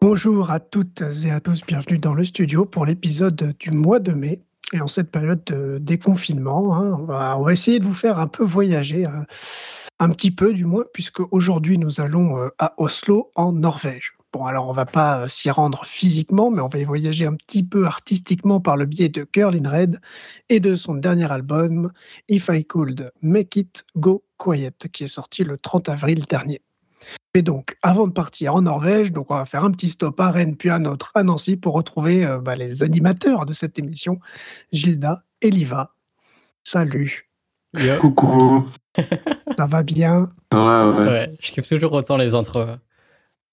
Bonjour à toutes et à tous, bienvenue dans le studio pour l'épisode du mois de mai. Et en cette période de déconfinement, hein, on, va, essayer de vous faire un peu voyager, euh, un petit peu du moins, puisque aujourd'hui nous allons euh, à Oslo, en Norvège. Bon, alors on va pas euh, s'y rendre physiquement, mais on va y voyager un petit peu artistiquement par le biais de Girl in Red et de son dernier album, If I Could Make It Go Quiet, qui est sorti le 30 avril dernier. Et donc, avant de partir en Norvège, donc on va faire un petit stop à Rennes, puis un autre à Nancy pour retrouver euh, bah, les animateurs de cette émission, Gilda et Liva. Salut. Yo. Coucou. Ça va bien? Ouais, ouais. Ouais, je kiffe toujours autant les intros.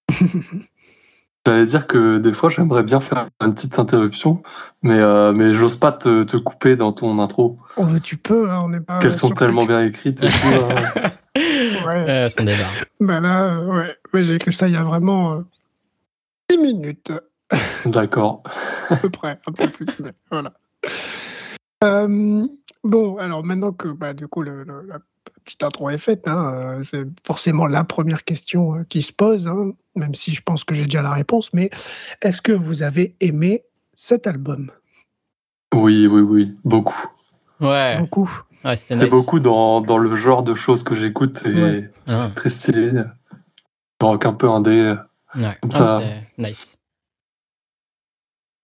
J'allais dire que des fois, j'aimerais bien faire une petite interruption, mais, euh, mais j'ose pas te, te couper dans ton intro. Oh, bah, Tu peux, hein, on n'est pas. Qu'elles sont tellement bien écrites et tout. hein. Ouais. Ouais, son débat. Bah là, euh, ouais, Ouais, j'ai écrit ça il y a vraiment euh, 10 minutes. D'accord. à peu près, un peu plus, mais voilà. Euh, bon, alors maintenant que bah, du coup le- le- la petite intro est faite, hein, euh, c'est forcément la première question euh, qui se pose, hein, même si je pense que j'ai déjà la réponse, mais est-ce que vous avez aimé cet album? Oui, oui, oui. Beaucoup. Ouais, Beaucoup. Ouais C'est nice. beaucoup dans, dans le genre de choses que j'écoute et Ouais. Ah. c'est très stylé. Rock un peu indé. Ouais, Comme ah, ça. c'est nice.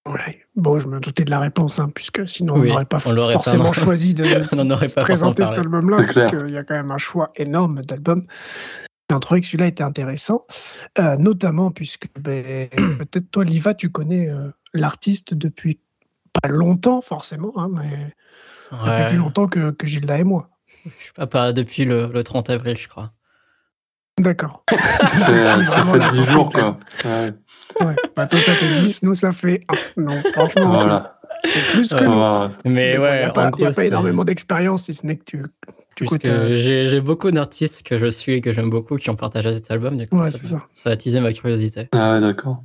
Ouais. Bon, je me doutais de la réponse, hein, puisque sinon Oui, on n'aurait pas on l'aurait pas forcément choisi de pas présenter cet album-là, C'est puisqu'il y a quand même un choix énorme d'albums. J'ai trouvé que celui-là était intéressant, euh, notamment puisque ben, peut-être toi, Liva, tu connais euh, l'artiste depuis pas longtemps forcément, hein, mais depuis plus longtemps que, que Gilda et moi. je sais pas, pas depuis le, le 30 avril, je crois. D'accord. Ça fait, ça Vraiment fait la 10 sortie jours, quoi. Ouais. Ouais. Bah, toi, ça fait 10, nous, ça fait 1. Non, franchement, c'est- Voilà. c'est plus que Ouais. Mais Mais bon, Il n'y ouais, a pas, en y a pas énormément d'expérience, si ce n'est que tu, puisque t'as- j'ai beaucoup d'artistes que je suis et que j'aime beaucoup qui ont partagé cet album. Du coup, Ouais, ça, c'est ça. ça a teasé ma curiosité. Ah ouais, d'accord.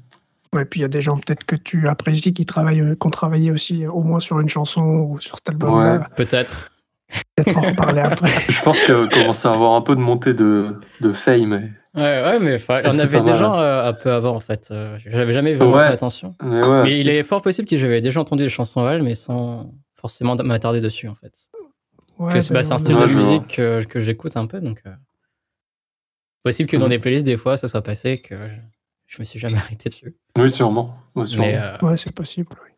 Ouais, puis il y a des gens peut-être que tu apprécies qui travaillent, euh, qui ont travaillé aussi euh, au moins sur une chanson ou sur cet album-là. Peut-être. Peut-être en reparler après. Je pense qu'elle commence à avoir un peu de montée de, de fame. Ouais, ouais, mais enfin, on avait déjà euh, un peu avant, en fait. Euh, J'avais jamais vraiment Ouais. fait attention. Mais ouais, il est fort possible que j'avais déjà entendu les chansons à elle, mais sans forcément m'attarder dessus, en fait. Ouais, que c'est bah, ben, un style Ouais, de vois. musique que, que j'écoute un peu, donc. euh, Possible que dans des playlists, des fois, ça soit passé, que je me suis jamais arrêté dessus. Oui, sûrement. Oui, sûrement. Mais, euh, Ouais, c'est possible. oui.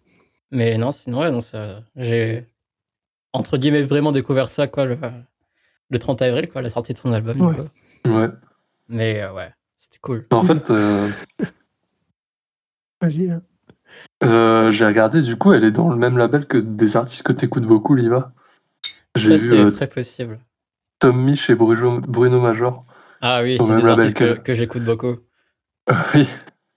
mais non, sinon, ouais, non, ça, j'ai, entre guillemets, vraiment découvert ça, quoi, le, le 30 avril, quoi, la sortie de son album. Ouais. Mais euh, ouais, c'était cool. En fait, euh, Vas-y. hein. euh, j'ai regardé, du coup, elle est dans le même label que des artistes que t'écoutes beaucoup, Liva. Ça, c'est euh, très possible. Tom Mich et Bruno, Bruno Major. Ah oui, c'est même des label artistes que j'écoute beaucoup. oui,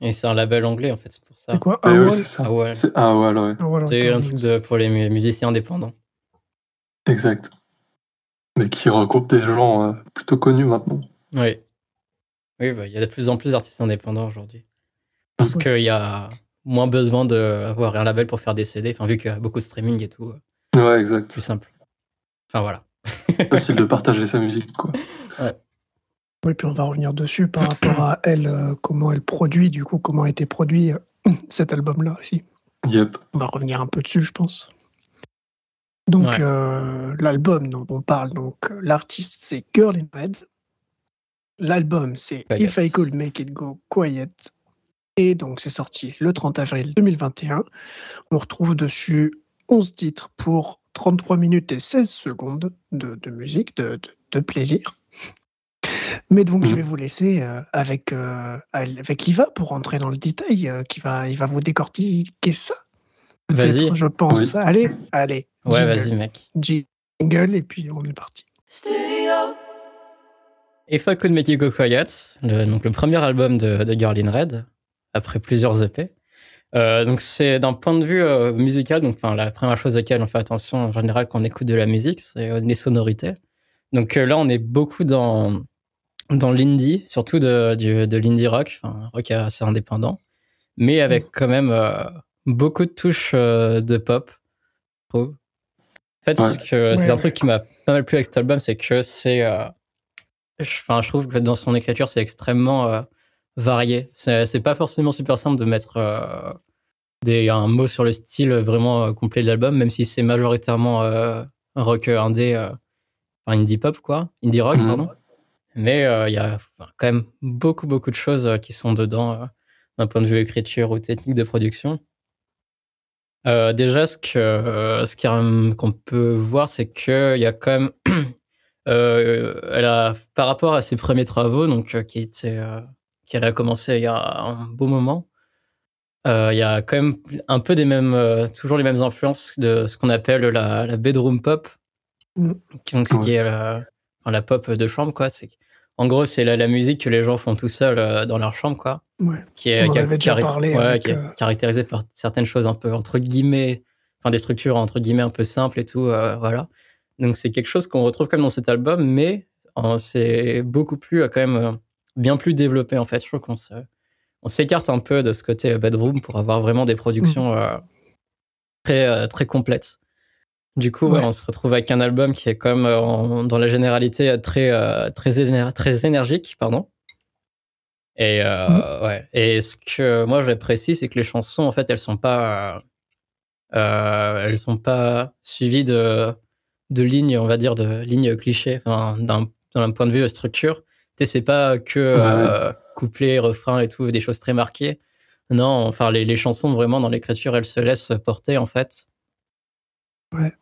Et c'est un label anglais, en fait, c'est pour ça. C'est quoi Eh oui, Awol c'est ça. Ah ouais. C'est- ouais, ouais, Awol C'est un truc de, pour les mu- musiciens indépendants. exact. Mais qui regroupe des gens euh, plutôt connus maintenant. Oui. Oui, bah, il y a de plus en plus d'artistes indépendants aujourd'hui. Parce Ouais. qu'il y a moins besoin d'avoir un label pour faire des CD, enfin, vu qu'il y a beaucoup de streaming et tout, euh, Ouais, exact. plus simple. Enfin voilà. Facile de partager sa musique, quoi. Oui, puis on va revenir dessus par rapport à elle, euh, comment elle produit, du coup, comment a été produit euh, cet album-là aussi. Yep. On va revenir un peu dessus, je pense. Donc, Ouais. euh, l'album dont on parle, donc l'artiste, c'est Girl in Red. L'album, c'est. If I Could Make It Go Quiet. Et donc, c'est sorti le 30 avril 2021. On retrouve dessus 11 titres pour 33 minutes et 16 secondes de, de musique, de, de- de plaisir. Mais donc, je Mhm. vais vous laisser euh, avec, euh, avec Liva pour rentrer dans le détail, euh, qui va, il va vous décortiquer ça. Vas-y. Je pense. Allez, allez. Ouais, jingle. vas-y, mec. Jingle, et puis on est parti. If I Could Make You Go Quiet, le, donc le premier album de, de Girl in Red, après plusieurs EP. Euh, donc c'est d'un point de vue euh, musical, donc enfin la première chose auquel on fait attention en général quand on écoute de la musique, c'est euh, les sonorités. Donc là, on est beaucoup dans, dans l'indie, surtout de, de l'indie rock, enfin, rock assez indépendant, mais avec quand même beaucoup de touches de pop, En fait, c'est un truc qui m'a pas mal plu avec cet album, c'est que c'est. Enfin, je trouve que dans son écriture, c'est extrêmement varié. C'est pas forcément super simple de mettre des, un mot sur le style vraiment complet de l'album, même si c'est majoritairement un rock indé, enfin indie pop, quoi, indie rock, mmh. pardon. Mais il y a quand même beaucoup, beaucoup de choses qui sont dedans d'un point de vue écriture ou technique de production. déjà, ce que ce qu'on peut voir, c'est qu'il y a quand même, elle a, par rapport à ses premiers travaux, donc qui était, qu'elle a commencé il y a un beau moment, il y a quand même un peu des mêmes, toujours les mêmes influences de ce qu'on appelle la, la bedroom pop, mmh. donc ce qui est la, la, pop de chambre, quoi. C'est en gros, c'est la, musique que les gens font tout seuls euh, dans leur chambre, quoi. Qui est, caractérisée par certaines choses un peu entre guillemets, enfin des structures entre guillemets un peu simples et tout, euh, voilà. Donc c'est quelque chose qu'on retrouve comme dans cet album, mais c'est beaucoup plus euh, quand même bien plus développé en fait. Je trouve qu'on on s'écarte un peu de ce côté bedroom pour avoir vraiment des productions mmh. très très complètes. Du coup, on se retrouve avec un album qui est comme euh, dans la généralité euh, très euh, très très énergique, pardon. Et mmh. ouais. Et ce que moi j'apprécie, c'est que les chansons, en fait, elles sont pas elles sont pas suivies de de lignes, on va dire, de lignes clichés, enfin, d'un point de vue structure. C'est pas que couplet, refrain et tout, des choses très marquées. Non, enfin, les, les chansons, vraiment, dans l'écriture, elles se laissent porter, en fait. Ouais.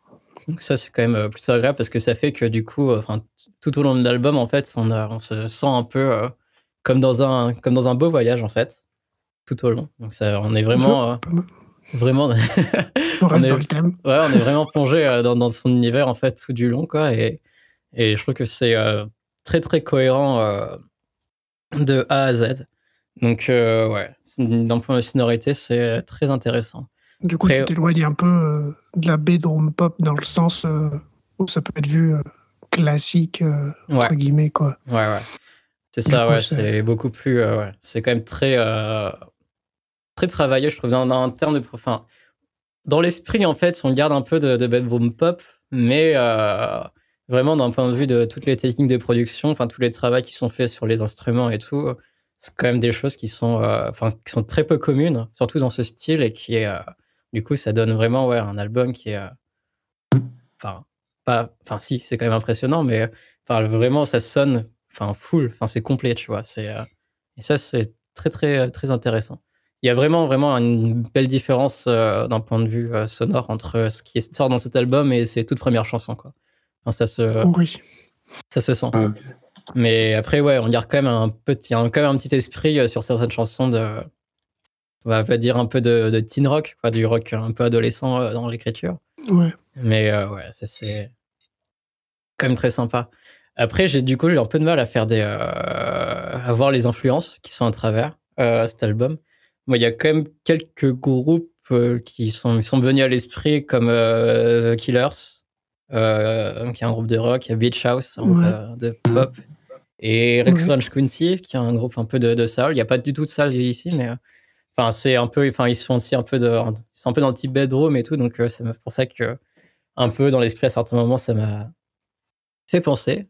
Donc ça, c'est quand même euh, plutôt agréable parce que ça fait que du coup, euh, tout au long de l'album, en fait, on, on, se sent un peu euh, comme, dans un, comme dans un beau voyage, en fait, tout au long. Donc ça, on est vraiment... vraiment... on reste dans le thème. Ouais, on est vraiment plongé dans, dans, son univers, en fait, tout du long, quoi. Et, et je trouve que c'est très, très cohérent de A à Z. Donc, ouais, d'un point de sonorité, c'est très intéressant. Du coup, tu t'éloignes un peu euh, de la bedroom pop dans le sens euh, où ça peut être vu euh, classique, entre guillemets, quoi. Ouais, ouais. C'est ça, ouais. C'est beaucoup plus. c'est quand même très, très travaillé, je trouve, dans, un terme de. Enfin, dans l'esprit, en fait, on garde un peu de, bedroom pop, mais vraiment d'un point de vue de toutes les techniques de production, enfin, tous les travaux qui sont faits sur les instruments et tout, c'est quand même des choses qui sont, enfin, qui sont très peu communes, surtout dans ce style et qui est du coup, ça donne vraiment ouais, un album qui est. Euh, enfin, pas. Enfin, si, c'est quand même impressionnant, mais enfin, vraiment, ça sonne enfin, full. Enfin, c'est complet, tu vois. C'est, euh, et ça, c'est très, très, très intéressant. Il y a vraiment, vraiment une belle différence euh, d'un point de vue sonore entre ce qui sort dans cet album et ses toutes premières chansons, quoi. Enfin, ça se. Oui. Ça se sent. Mais après, ouais, on garde quand même un petit, quand même un petit esprit sur certaines chansons de, on va dire un peu de, teen rock, quoi, du rock un peu adolescent euh, dans l'écriture. Ouais. Mais euh, ouais, c'est quand même très sympa. Après, j'ai du coup j'ai un peu de mal à faire des, euh, à voir les influences qui sont à travers cet album. Moi, il y a quand même quelques groupes qui sont, sont venus à l'esprit comme The Killers, qui est un groupe de rock, il y a Beach House, un groupe de pop, et Rex ouais. Quincy, qui est un groupe un peu de, de soul. Il n'y a pas du tout de soul ici, mais Enfin, c'est un peu, enfin, ils sont aussi un peu de, c'est un peu dans le type bedroom et tout, donc euh, c'est pour ça que un peu dans l'esprit à certains moments, ça m'a fait penser.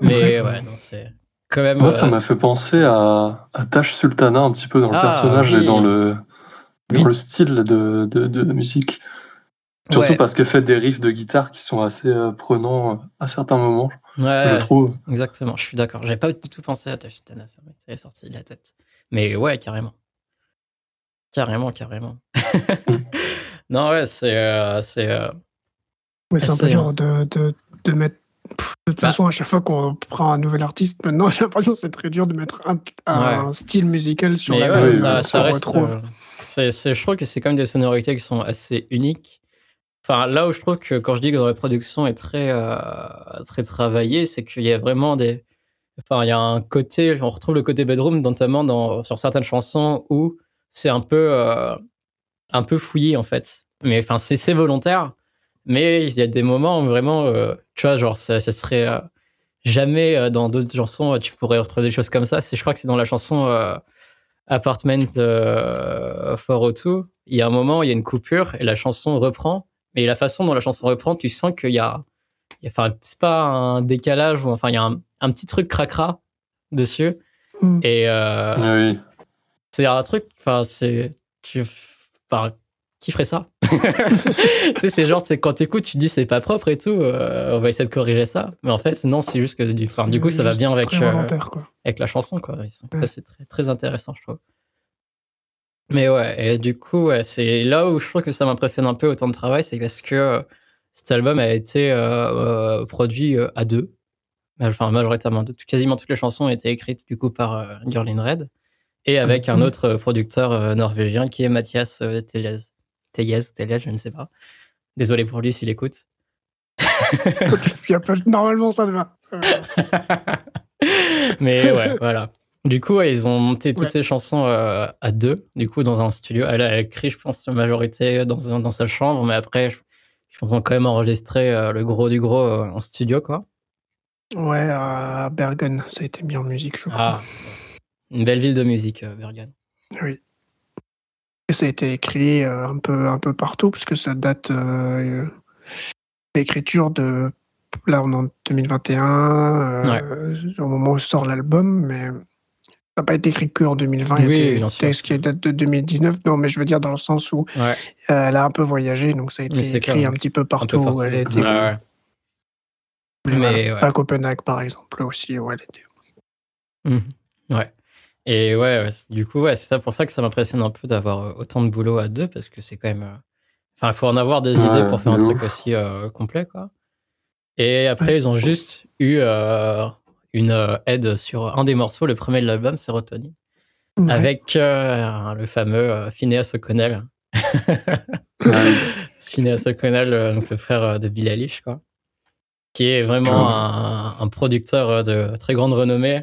Mais ouais, non, c'est quand même. Moi, ça euh, m'a fait penser à, à Tash Sultana un petit peu dans le ah, personnage et dans le dans le style de, de, de musique. Surtout parce qu'elle fait des riffs de guitare qui sont assez euh, prenants à certains moments. Ouais, je trouve. Exactement, je suis d'accord. J'avais pas du tout pensé à Tash Sultana, ça m'est sorti de la tête. Mais ouais, carrément. Carrément, carrément. Mmh. non, ouais, c'est. Euh, c'est euh, c'est un peu dur de, de, de mettre. De toute bah façon, à chaque fois qu'on prend un nouvel artiste, maintenant, j'ai l'impression que c'est très dur de mettre un, un style musical sur la ouais, ça, ça reste, euh, je trouve que c'est quand même des sonorités qui sont assez uniques. Enfin, là où je trouve que quand je dis que dans la production est très, très travaillée, c'est qu'il y a vraiment des. Enfin, il y a un côté. On retrouve le côté bedroom, notamment dans, sur certaines chansons où c'est un peu euh, un peu fouillé en fait. Mais enfin, c'est volontaire. Mais il y a des moments où vraiment, euh, tu vois, genre, ça, ça serait. Euh, jamais dans d'autres chansons tu pourrais retrouver des choses comme ça. C'est, je crois que c'est dans la chanson Apartment 402. Il y a un moment, il y a une coupure et la chanson reprend. Mais la façon dont la chanson reprend, tu sens qu'il y a, enfin, c'est pas un décalage ou enfin, il y a un, petit truc cracra dessus. Mm. Et ah oui. C'est un truc, enfin, c'est, tu, qui ferait ça? Tu sais, c'est genre, c'est quand t'écoutes, tu te dis c'est pas propre et tout, euh, on va essayer de corriger ça. Mais en fait, non, c'est juste que du, du coup, ça va bien avec, euh, avec la chanson, quoi. Ça, c'est très, très intéressant, je trouve. Mais ouais, et du coup, c'est là où je trouve que ça m'impressionne un peu autant de travail, c'est parce que euh, cet album a été produit à deux. Enfin, majoritairement, quasiment toutes les chansons ont été écrites du coup par Girl in Red et avec un mhm. autre producteur norvégien qui est Mathias Tellez. Tellez, Tellez, je ne sais pas. Désolé pour lui s'il écoute. Normalement, ça va. Mais ouais, voilà. Du coup, ils ont monté toutes ces chansons à deux, du coup, dans un studio. Elle a écrit, je pense, la majorité dans, dans sa chambre, mais après, je, pense qu'ils ont quand même enregistré le gros du gros en studio, quoi. Ouais, à Bergen, ça a été mis en musique, je crois. Ah, une belle ville de musique, euh, Bergen. Oui. Et ça a été écrit euh, un, peu, un peu partout, parce que ça date euh, l'écriture de. Là, on est en 2021, au moment où sort l'album, mais ça n'a pas été écrit que en 2020. Oui, il y a des textes qui date de 2019. Non, mais je veux dire dans le sens où elle a un peu voyagé, donc ça a été écrit un petit peu partout. Où elle était. Mais, À Copenhague, par exemple, aussi, où elle était. Mmh. Ouais. Et ouais, du coup, ouais, c'est ça pour ça que ça m'impressionne un peu d'avoir euh, autant de boulot à deux, parce que c'est quand même. Euh, enfin, il faut en avoir des idées pour faire un truc aussi euh, complet, quoi. Et après, ils ont juste eu une aide sur un des morceaux, le premier de l'album, c'est Rotoni, avec le fameux Phineas O'Connell. Phineas O'Connell, donc le frère de Bill Eilish, quoi, qui est vraiment un, un producteur de très grande renommée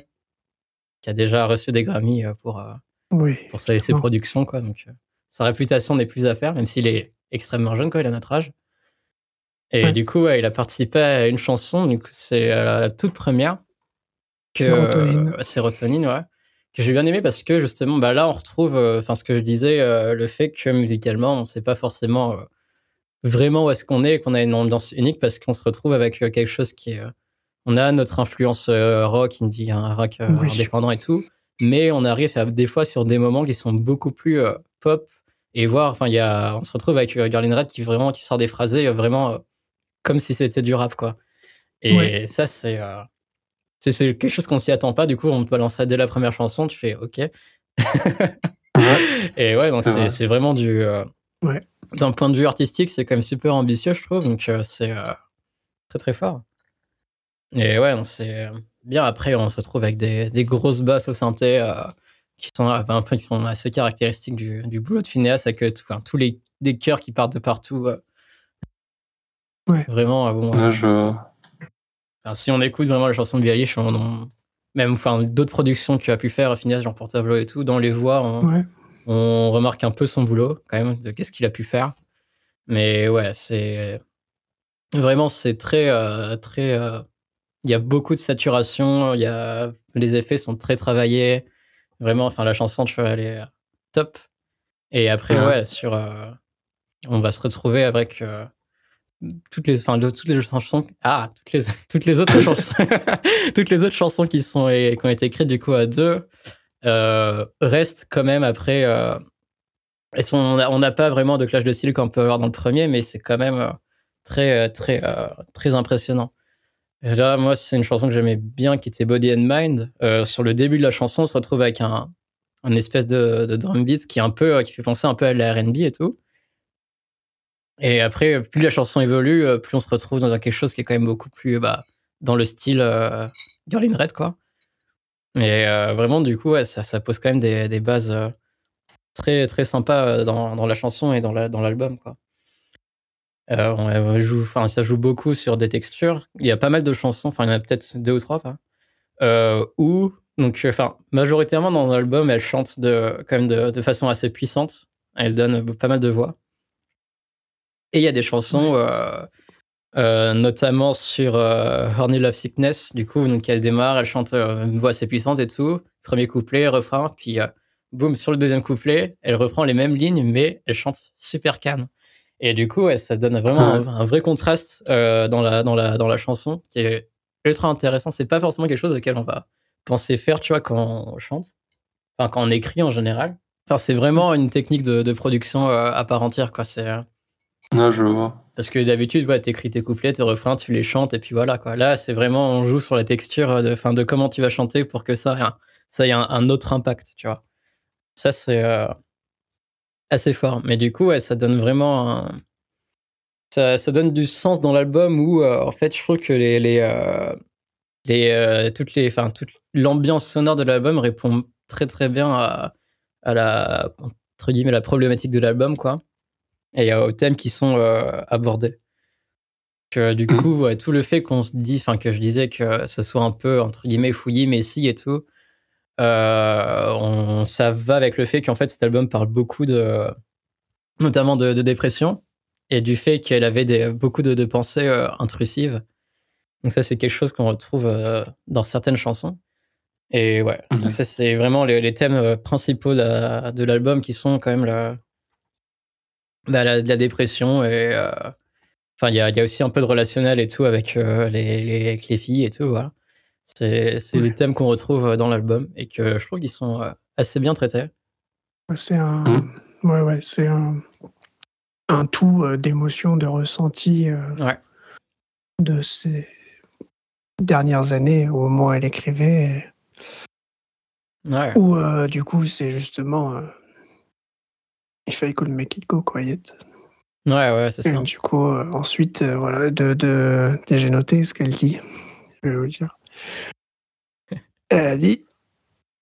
qui a déjà reçu des Grammy euh, pour, euh, pour ses, productions. Quoi. Donc, euh, sa réputation n'est plus à faire, même s'il est extrêmement jeune, quoi, il a notre âge. Et du coup, il a participé à une chanson, c'est la toute première. Sérotonine. Sérotonine, ouais. Que j'ai bien aimé parce que justement, bah, là, on retrouve, enfin, ce que je disais, le fait que musicalement, on ne sait pas forcément vraiment où est-ce qu'on est, qu'on a une ambiance unique parce qu'on se retrouve avec quelque chose qui est on a notre influence euh, rock, indie, un rock euh, indépendant et tout, mais on arrive à, des fois sur des moments qui sont beaucoup plus euh, pop et voir, enfin, il y a, on se retrouve avec Garlin Red qui vraiment qui sort des phrasés vraiment comme si c'était du rap, quoi. Et ça, c'est c'est quelque chose qu'on s'y attend pas. Du coup, on te balance ça dès la première chanson, tu fais OK. Et ouais, c'est vraiment du. D'un point de vue artistique, c'est quand même super ambitieux, je trouve. Donc, c'est très, très fort. Et ouais, c'est bien. Après, on se retrouve avec des, des grosses basses au synthé euh, qui, sont, enfin, qui sont assez caractéristiques du, du boulot de Phineas, avec enfin, tous les des chœurs qui partent de partout. Euh. Ouais. Vraiment, euh, bon. je... si on écoute vraiment les chansons de Bialich, on, même enfin, d'autres productions qu'il a pu faire, Phineas, Jean Portavlo et tout, dans les voix, on, on remarque un peu son boulot, quand même, de qu'est-ce qu'il a pu faire. Mais ouais, c'est. Vraiment, c'est très. très il y a beaucoup de saturation, il y a, les effets sont très travaillés. Vraiment, enfin, la chanson, tu vois, elle est top. Et après, ouais, sur, euh, on va se retrouver avec euh, toutes les, enfin, toutes les chansons, ah, toutes les, toutes les autres chansons, toutes les autres chansons qui sont et, qui ont été écrites du coup à deux euh, restent quand même après. elles sont, on n'a pas vraiment de clash de style qu'on peut avoir dans le premier, mais c'est quand même très, très, très impressionnant. Et là, moi, c'est une chanson que j'aimais bien qui était Body and Mind. Euh, sur le début de la chanson, on se retrouve avec un, espèce de, de, drum beat qui euh, fait penser un peu à la R&B et tout. Et après, plus la chanson évolue, euh, plus on se retrouve dans quelque chose qui est quand même beaucoup plus bah, dans le style Girl in Red, quoi. Et vraiment, du coup, ça, ça, pose quand même des, bases très très sympas dans, la chanson et dans l'album, la, quoi. Euh, on joue, enfin, ça joue beaucoup sur des textures. Il y a pas mal de chansons, enfin, il y en a peut-être deux ou trois, euh, où, donc, enfin, majoritairement dans l'album, elle chante de, quand même de, façon assez puissante. Elle donne pas mal de voix. Et il y a des chansons euh, notamment sur Horny Love Sickness, du coup, donc elle démarre, elle chante une voix assez puissante et tout. Premier couplet, refrain, puis boum, sur le deuxième couplet, elle reprend les mêmes lignes, mais elle chante super calme. Et du coup, ça donne vraiment un, vrai contraste dans, la, dans, la, dans la chanson qui est ultra intéressant. C'est pas forcément quelque chose auquel on va penser faire, tu vois, quand on chante, enfin, quand on écrit en général. Enfin, c'est vraiment une technique de, production à part entière, quoi. C'est. Non, je vois. Parce que d'habitude, ouais, t'écris tes couplets, tes refrains, tu les chantes, et puis voilà, quoi. Là, c'est vraiment, on joue sur la texture de, fin, de comment tu vas chanter pour que ça, ça ait un autre impact, tu vois. Ça, c'est euh, assez fort. Mais du coup, ça donne vraiment ça, ça, donne du sens dans l'album où, euh, en fait, je trouve que les, les, euh, les toutes les, enfin, toute l'ambiance sonore de l'album répond très très bien à, à, la entre guillemets la problématique de l'album, quoi, et aux thèmes qui sont abordés. Que, du mmh. coup, tout le fait qu'on se dit, enfin, que je disais que ça soit un peu entre guillemets fouillis, mais si et tout, euh, on, ça va avec le fait qu'en fait cet album parle beaucoup de, notamment de, dépression et du fait qu'elle avait des, beaucoup de, pensées euh, intrusives. Donc ça c'est quelque chose qu'on retrouve euh, dans certaines chansons. Et ouais, mhm. ça c'est vraiment les, thèmes principaux de, l'album qui sont quand même la, bah, la, la dépression et enfin il y a, y a, aussi un peu de relationnel et tout avec les, les, avec les filles et tout voilà. C'est les thèmes qu'on retrouve euh, dans l'album et que je trouve qu'ils sont euh, assez bien traités. C'est un, mmh. ouais, ouais, c'est un, un tout euh, d'émotions, de ressentis de ces dernières années au moment où elle écrivait. Ouais. Où du coup, c'est justement. If I could make it go quiet. Ouais, ouais, c'est ça. du coup, ensuite, voilà, de, de, j'ai noté ce qu'elle dit. Je vais vous dire. Elle a dit.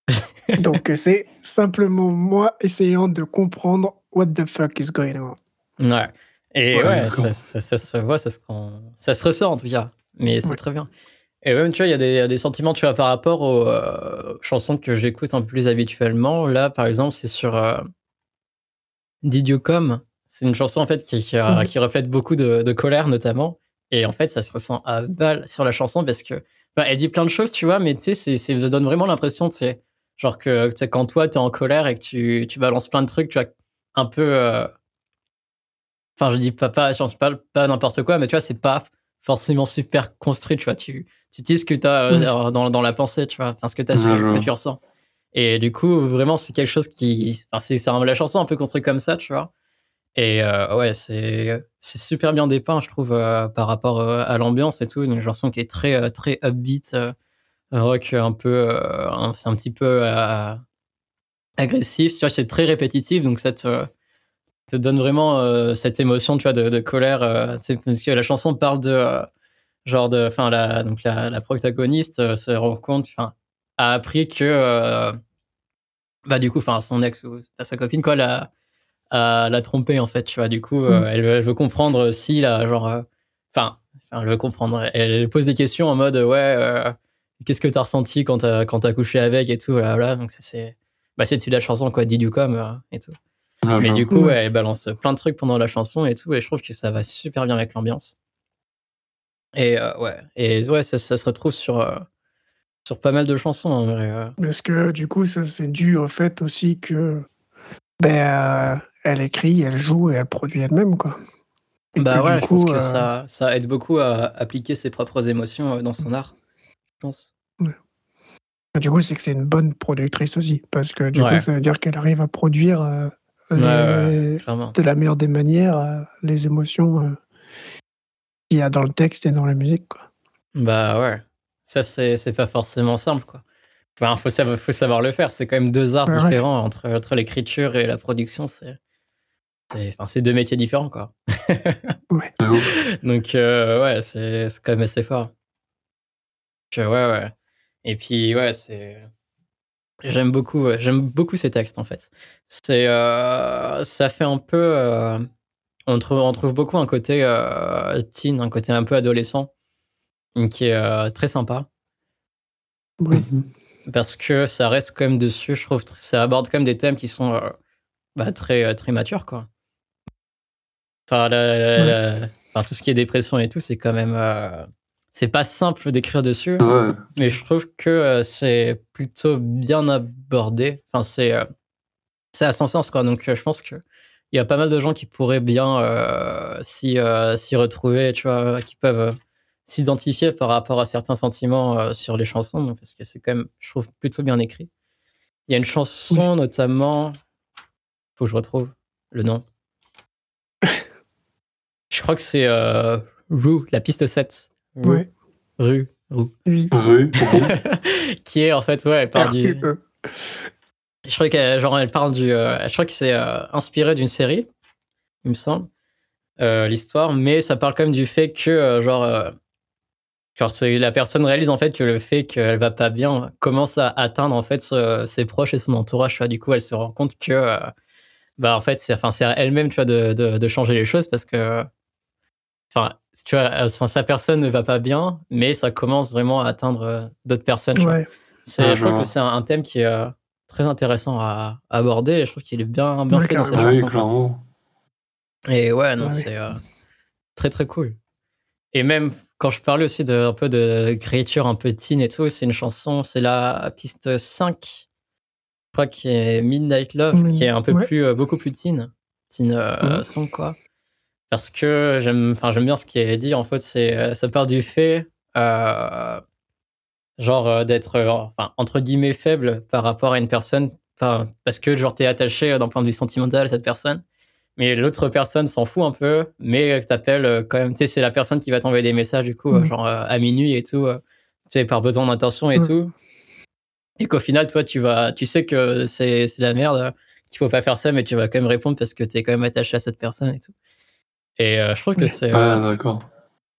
Donc c'est simplement moi essayant de comprendre what the fuck is going on. Ouais. Et ouais, ça, se voit, ça se, ça se ressort en tout cas. Mais c'est très bien. Et même, tu vois, il y, a des sentiments, tu vois, par rapport aux euh, chansons que j'écoute un peu plus habituellement. Là, par exemple, c'est sur euh, Did You Come? C'est une chanson, en fait, qui, qui, mhm. reflète beaucoup de, de, colère, notamment. Et en fait, ça se ressent à balle sur la chanson parce que bah, elle dit plein de choses, tu vois, mais tu sais, ça donne vraiment l'impression, tu sais, genre que quand toi, t'es en colère et que tu, tu balances plein de trucs, tu vois, un peu. Euh, enfin, je dis pas, pas, pas, pas n'importe quoi, mais tu vois, c'est pas forcément super construit, tu vois. Tu, tu dis ce que tu as euh, mm. dans, dans, la pensée, tu vois, enfin, ce que, as, ce que tu ressens. Et du coup, vraiment, c'est quelque chose qui. Enfin, c'est la chanson un peu construite comme ça, tu vois. Et euh, ouais, c'est super bien dépeint, je trouve, euh, par rapport euh, à l'ambiance et tout. Une chanson qui est très, très upbeat, rock un peu. c'est un petit peu agressif. Tu vois, c'est très répétitif, donc ça te, donne vraiment cette émotion, tu vois, de, de colère. parce que la chanson parle de. genre de. Enfin, la, donc la, la protagoniste se rend compte, enfin, a appris que. bah, du coup, enfin, son ex ou sa copine, quoi, la à la tromper en fait tu vois. Du coup euh, mm. elle, veut comprendre si là genre euh, enfin elle veut comprendre. Elle, pose des questions en mode ouais euh, qu'est-ce que t'as ressenti quand t'as quand as couché avec et tout voilà, donc c'est bah c'est la chanson quoi dit du comme et tout. Ah, mais du coup elle balance plein de trucs pendant la chanson et tout et je trouve que ça va super bien avec l'ambiance. Et ouais. Et ouais ça, ça, se retrouve sur sur pas mal de chansons en vrai parce que du coup ça c'est dû au fait aussi que ben elle écrit, elle joue et elle produit elle-même, quoi. bah ouais, je pense que euh, ça, ça aide beaucoup à appliquer ses propres émotions euh, dans son art, je pense. Du coup, c'est que c'est une bonne productrice aussi, parce que du coup, ça veut dire qu'elle arrive à produire euh, de la meilleure des manières les émotions qu'il y a dans le texte et dans la musique, quoi. Bah ouais, ça c'est pas forcément simple, quoi. Il faut, savoir, faut savoir le faire. C'est quand même deux arts différents entre, entre l'écriture et la production. C'est c'est deux métiers différents, quoi. ouais. Donc, euh, ouais, c'est quand même assez fort. ouais, ouais. Et puis, ouais, c'est. J'aime beaucoup, j'aime beaucoup ces textes, en fait. C'est, euh, ça fait un peu. Euh, on, trouve, on trouve beaucoup un côté teen, un côté un peu adolescent, qui est très sympa. Oui. Parce que ça reste quand même dessus, je trouve. Ça aborde quand même des thèmes qui sont bah, très, très matures, quoi. Enfin, enfin, tout ce qui est dépression et tout, c'est quand même. c'est pas simple d'écrire dessus, mais je trouve que c'est plutôt bien abordé. Enfin, c'est c'est à son sens, quoi. Donc, je pense que il y a pas mal de gens qui pourraient bien s'y retrouver, tu vois, qui peuvent s'identifier par rapport à certains sentiments sur les chansons, parce que c'est quand même, je trouve, plutôt bien écrit. Il y a une chanson notamment, faut que je retrouve le nom. Je crois que c'est euh, Rue, la piste 7. Rue. Rue. Rue. Rue. qui est en fait, ouais, elle part du. Je crois qu'elle genre, elle parle du. Euh, je crois que c'est euh, inspiré d'une série, il me semble, l'histoire, mais ça parle quand même du fait que, genre, c'est la personne réalise en fait que le fait qu'elle va pas bien commence à atteindre en fait ses proches et son entourage. Du coup, elle se rend compte que euh, bah en fait c'est enfin c'est à elle-même tu vois de, de, changer les choses parce que enfin tu vois sa personne ne va pas bien, mais ça commence vraiment à atteindre euh, d'autres personnes. C'est je trouve que c'est un, thème qui est euh, très intéressant à, aborder et je trouve qu'il est bien bien fait dans cette chanson. Et ouais non c'est très très cool. Et même quand je parlais aussi de, un peu de créature un peu teen et tout, c'est une chanson, c'est la piste 5, je crois, qui est Midnight Love, qui est un peu plus, euh, beaucoup plus teen, teen euh, son, quoi. Parce que j'aime, enfin, j'aime bien ce qui est dit, en fait, c'est, euh, ça part du fait, genre, d'être, enfin, entre guillemets, faible par rapport à une personne, parce que, genre, t'es attaché d'un point de vue sentimental à cette personne mais l'autre personne s'en fout un peu, mais t'appelles euh, quand même, tu sais, c'est la personne qui va t'envoyer des messages, du coup, euh, genre euh, à minuit et tout, tu sais, par besoin d'intention et tout. Et qu'au final, toi, tu vas, tu sais que c'est la merde, qu'il faut pas faire ça, mais tu vas quand même répondre parce que t'es quand même attaché à cette personne et tout. Et je trouve que c'est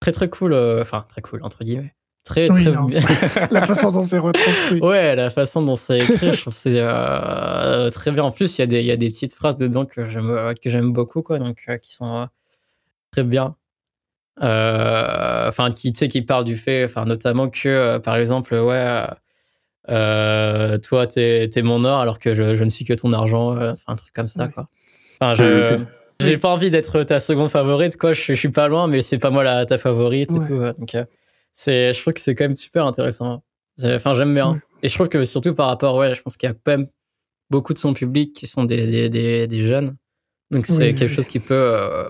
très très cool, enfin très cool entre guillemets. Très, très bien. la façon dont c'est retranscrit. Ouais, la façon dont c'est écrit, je trouve c'est euh, très bien. En plus, il y, a des, il y a des petites phrases dedans que j'aime, euh, que j'aime beaucoup, quoi, donc euh, qui sont très bien. Enfin, qui, tu sais, qui parlent du fait, enfin, notamment que, par exemple, ouais, toi, t'es, es mon or alors que je, je, ne suis que ton argent, un truc comme ça, quoi. Enfin, je. J'ai pas envie d'être ta seconde favorite, quoi. Je, je, suis pas loin, mais c'est pas moi la, ta favorite et tout. Donc, c'est, je trouve que c'est quand même super intéressant. Enfin, j'aime bien. Et je trouve que surtout par rapport, ouais, je pense qu'il y a quand même beaucoup de son public qui sont des, des, des, jeunes. Donc c'est quelque chose qui peut euh,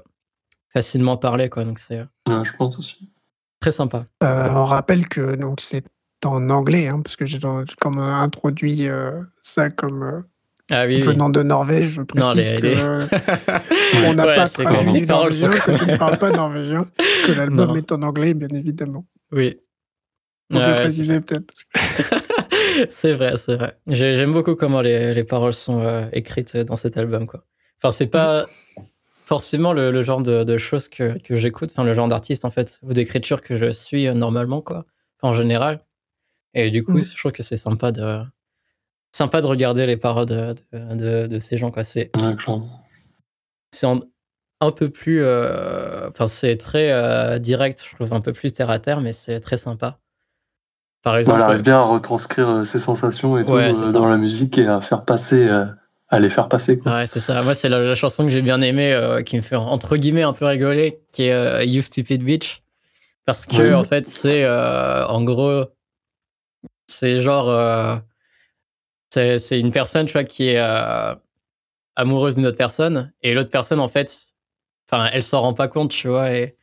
facilement parler, quoi. Donc c'est. Euh, je pense aussi. Très sympa. Euh, on rappelle que donc c'est en anglais, hein, parce que j'ai comme introduit ça comme ah, oui, venant de Norvège, je précise que on n'a pas traduit norvégien, que tu ne parles pas norvégien, que l'album est en anglais, bien évidemment. Oui. On peut préciser peut-être. c'est vrai, c'est vrai. J'aime beaucoup comment les, les paroles sont euh, écrites dans cet album. Quoi. Enfin, c'est pas forcément le, genre de, de, choses que, que j'écoute, enfin, le genre d'artiste, en fait, ou d'écriture que je suis euh, normalement, quoi. en général. Et du coup, mm. je trouve que c'est sympa de, sympa de regarder les paroles de, de, de, ces gens, quoi. C'est. c'est un peu plus. Euh, enfin, c'est très euh, direct, je trouve, un peu plus terre à terre, mais c'est très sympa. Par exemple. elle arrive bien à retranscrire euh, ses sensations et tout dans la musique et à faire passer. à les faire passer. Quoi. Ouais, c'est ça. Moi, c'est la, chanson que j'ai bien aimée, qui me fait entre guillemets un peu rigoler, qui est You Stupid Bitch. Parce que, en fait, c'est en gros, c'est genre, c'est une personne, tu vois, qui est amoureuse d'une autre personne, et l'autre personne, en fait, enfin, elle s'en rend pas compte, tu vois, et,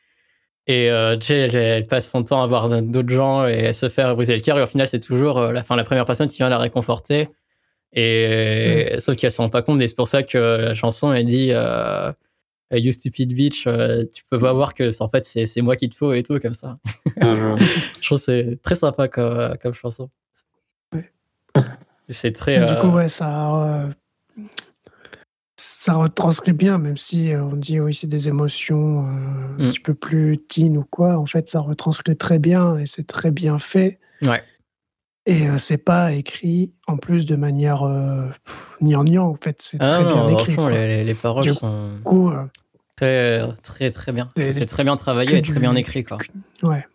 et euh, tu sais, elle, passe son temps à voir d'autres gens et se faire briser le cœur, et au final, c'est toujours euh, la, fin, la première personne qui vient la réconforter. Et mm. sauf qu'elle s'en rend pas compte, et c'est pour ça que la chanson elle dit euh, You stupid bitch, tu peux pas voir que en fait c'est moi qui te faut et tout comme ça. je trouve c'est très sympa comme, comme chanson. C'est très. Du coup, ouais, ça ça retranscrit bien, même si euh, on dit oui, c'est des émotions euh, un mmh. petit peu plus teen ou quoi. En fait, ça retranscrit très bien et c'est très bien fait. Ouais. Et euh, c'est pas écrit en plus de manière gnangnan, en fait. C'est ah très bien écrit. Les, les, paroles sont très, très, très bien. C'est très bien travaillé et très bien écrit. Quoi. Ouais.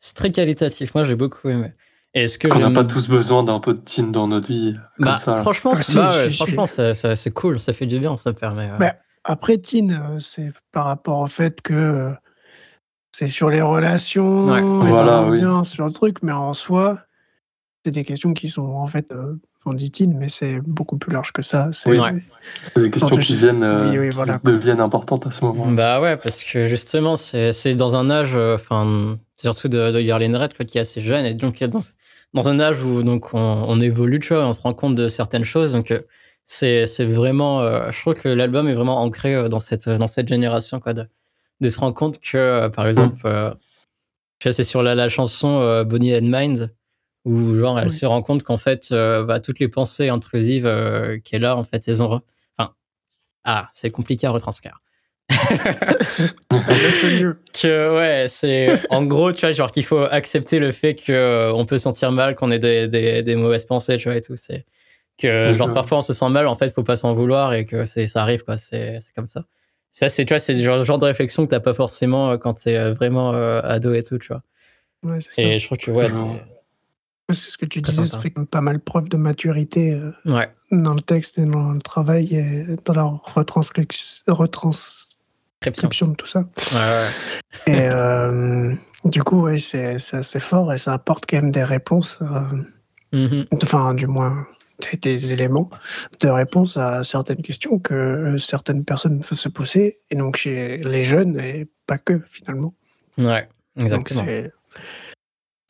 C'est très qualitatif. Moi, j'ai beaucoup aimé. Est-ce que on n'a pas tous besoin d'un peu de teen dans notre vie bah, Franchement, ah, franchement c'est cool, ça fait du bien, ça permet. Bah, après, teen, euh, c'est par rapport au fait que euh, c'est sur les relations, ouais, voilà, oui. sur le truc, mais en soi, c'est des questions qui sont en fait euh, mais c'est beaucoup plus large que ça. C'est des questions qui, viennent, euh, deviennent importantes à ce moment. Bah ouais, parce que justement, c'est dans un âge, euh, enfin, surtout de, de Red, qui est assez jeune, et donc dans, dans un âge où donc on, on, évolue, tu vois, on se rend compte de certaines choses, donc euh, c'est vraiment, je trouve que l'album est vraiment ancré dans cette dans cette génération, quoi, de, de se rendre compte que, par exemple, mm. c'est sur la, la chanson Bonnie and Mind où genre elle se rend compte qu'en fait euh, bah, toutes les pensées intrusives euh, qu'elle a en fait elles ont enfin ah c'est compliqué à retranscrire que ouais c'est en gros tu vois genre qu'il faut accepter le fait que euh, on peut sentir mal qu'on ait des, des, des, mauvaises pensées tu vois et tout. C'est que genre parfois on se sent mal en fait faut pas s'en vouloir et que c'est ça arrive quoi. C'est comme ça. Ça c'est tu vois c'est le genre, genre, de réflexion que t'as pas forcément quand t'es vraiment ado et tout tu vois. Ouais, et je trouve que ouais c'est ce que tu disais, ça fait pas mal preuve de maturité euh, dans le texte et dans le travail et dans la retranscription, de tout ça. Et euh, du coup, ouais, c'est assez fort et ça apporte quand même des réponses, euh, mm-hmm. enfin, du moins, des, éléments de réponse à certaines questions que certaines personnes peuvent se poser, et donc chez les jeunes et pas que finalement. Ouais, exactement.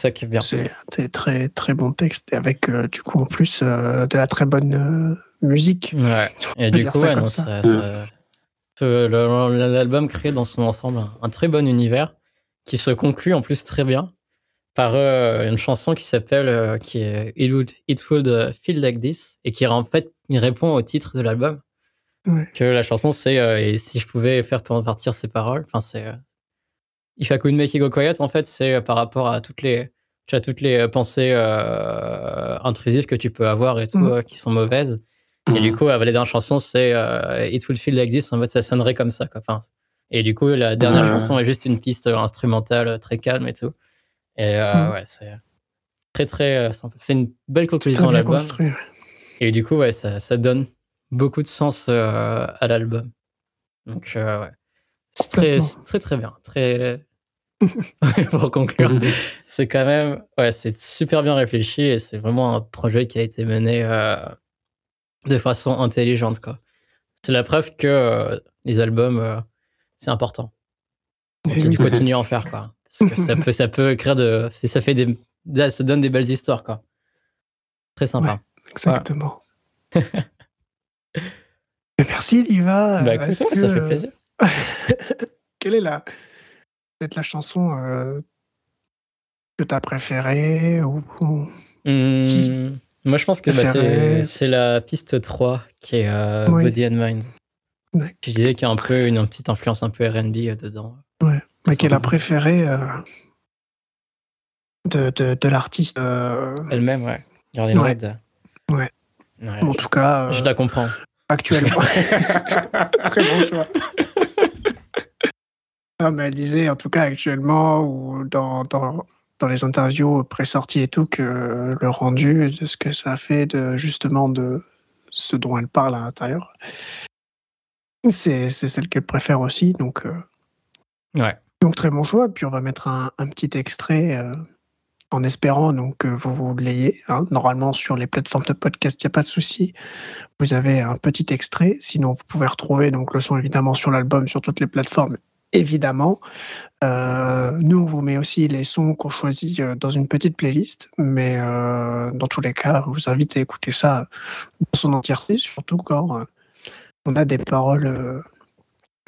C'est un très très bon texte et avec euh, du coup en plus de la très bonne musique. Ouais. Et du coup, ouais, l'album crée dans son ensemble un, très bon univers qui se conclut en plus très bien par une chanson qui s'appelle qui est It Would, It Would Feel Like This et qui en fait répond au titre de l'album. Que la chanson c'est et si je pouvais faire partir ces paroles, enfin c'est If I Could Make It Go Quiet en fait c'est par rapport à toutes les tu as toutes les euh, pensées euh, intrusives que tu peux avoir et tout, mm. euh, qui sont mauvaises. Et du mm. coup, la chanson, c'est It Will Feel Like This. En fait, ça sonnerait comme ça. Quoi. Enfin, et du coup, la dernière chanson est juste une piste instrumentale très calme et tout. Et mm. ouais, c'est très, très sympa. C'est une belle conclusion à l'album. Et du coup, ouais, ça, ça, donne beaucoup de sens à l'album. Donc, ouais. C'est très, très, très bien. Très, pour conclure, c'est quand même, ouais, c'est super bien réfléchi et c'est vraiment un projet qui a été mené euh, de façon intelligente, quoi. C'est la preuve que euh, les albums, euh, c'est important. Continue, continue à en faire, quoi. Parce que ça peut, ça peut écrire de, si ça fait des, ça donne des belles histoires, quoi. Très sympa. exactement. Merci, Liva. Bah, ça fait plaisir. Quelle est la, peut-être la chanson euh, que tu as préférée ou, mmh, Moi, je pense que bah, c'est la piste 3 qui est euh, Body and Mind. Je disais qu'il y a un peu une, petite influence un peu RB euh, dedans. Ouais, mais qui est la préférée de, de, de l'artiste. Elle-même, ouais. Garden ouais. Ouais. En tout cas. je la comprends. Actuellement. Très bon choix mais elle disait, en tout cas actuellement, ou dans, dans, dans les interviews pré-sorties et tout, que le rendu de ce que ça fait de justement de ce dont elle parle à l'intérieur, c'est celle qu'elle préfère aussi. Donc, euh, ouais. donc très bon choix. Puis on va mettre un, un petit extrait euh, en espérant donc, que vous, vous l'ayez. Hein. Normalement, sur les plateformes de podcast, il n'y a pas de souci. Vous avez un petit extrait. Sinon, vous pouvez retrouver donc, le son évidemment sur l'album, sur toutes les plateformes évidemment. Euh, nous, on vous met aussi les sons qu'on choisit euh, dans une petite playlist, mais euh, dans tous les cas, on vous invite à écouter ça dans son entièreté, surtout quand on a des paroles,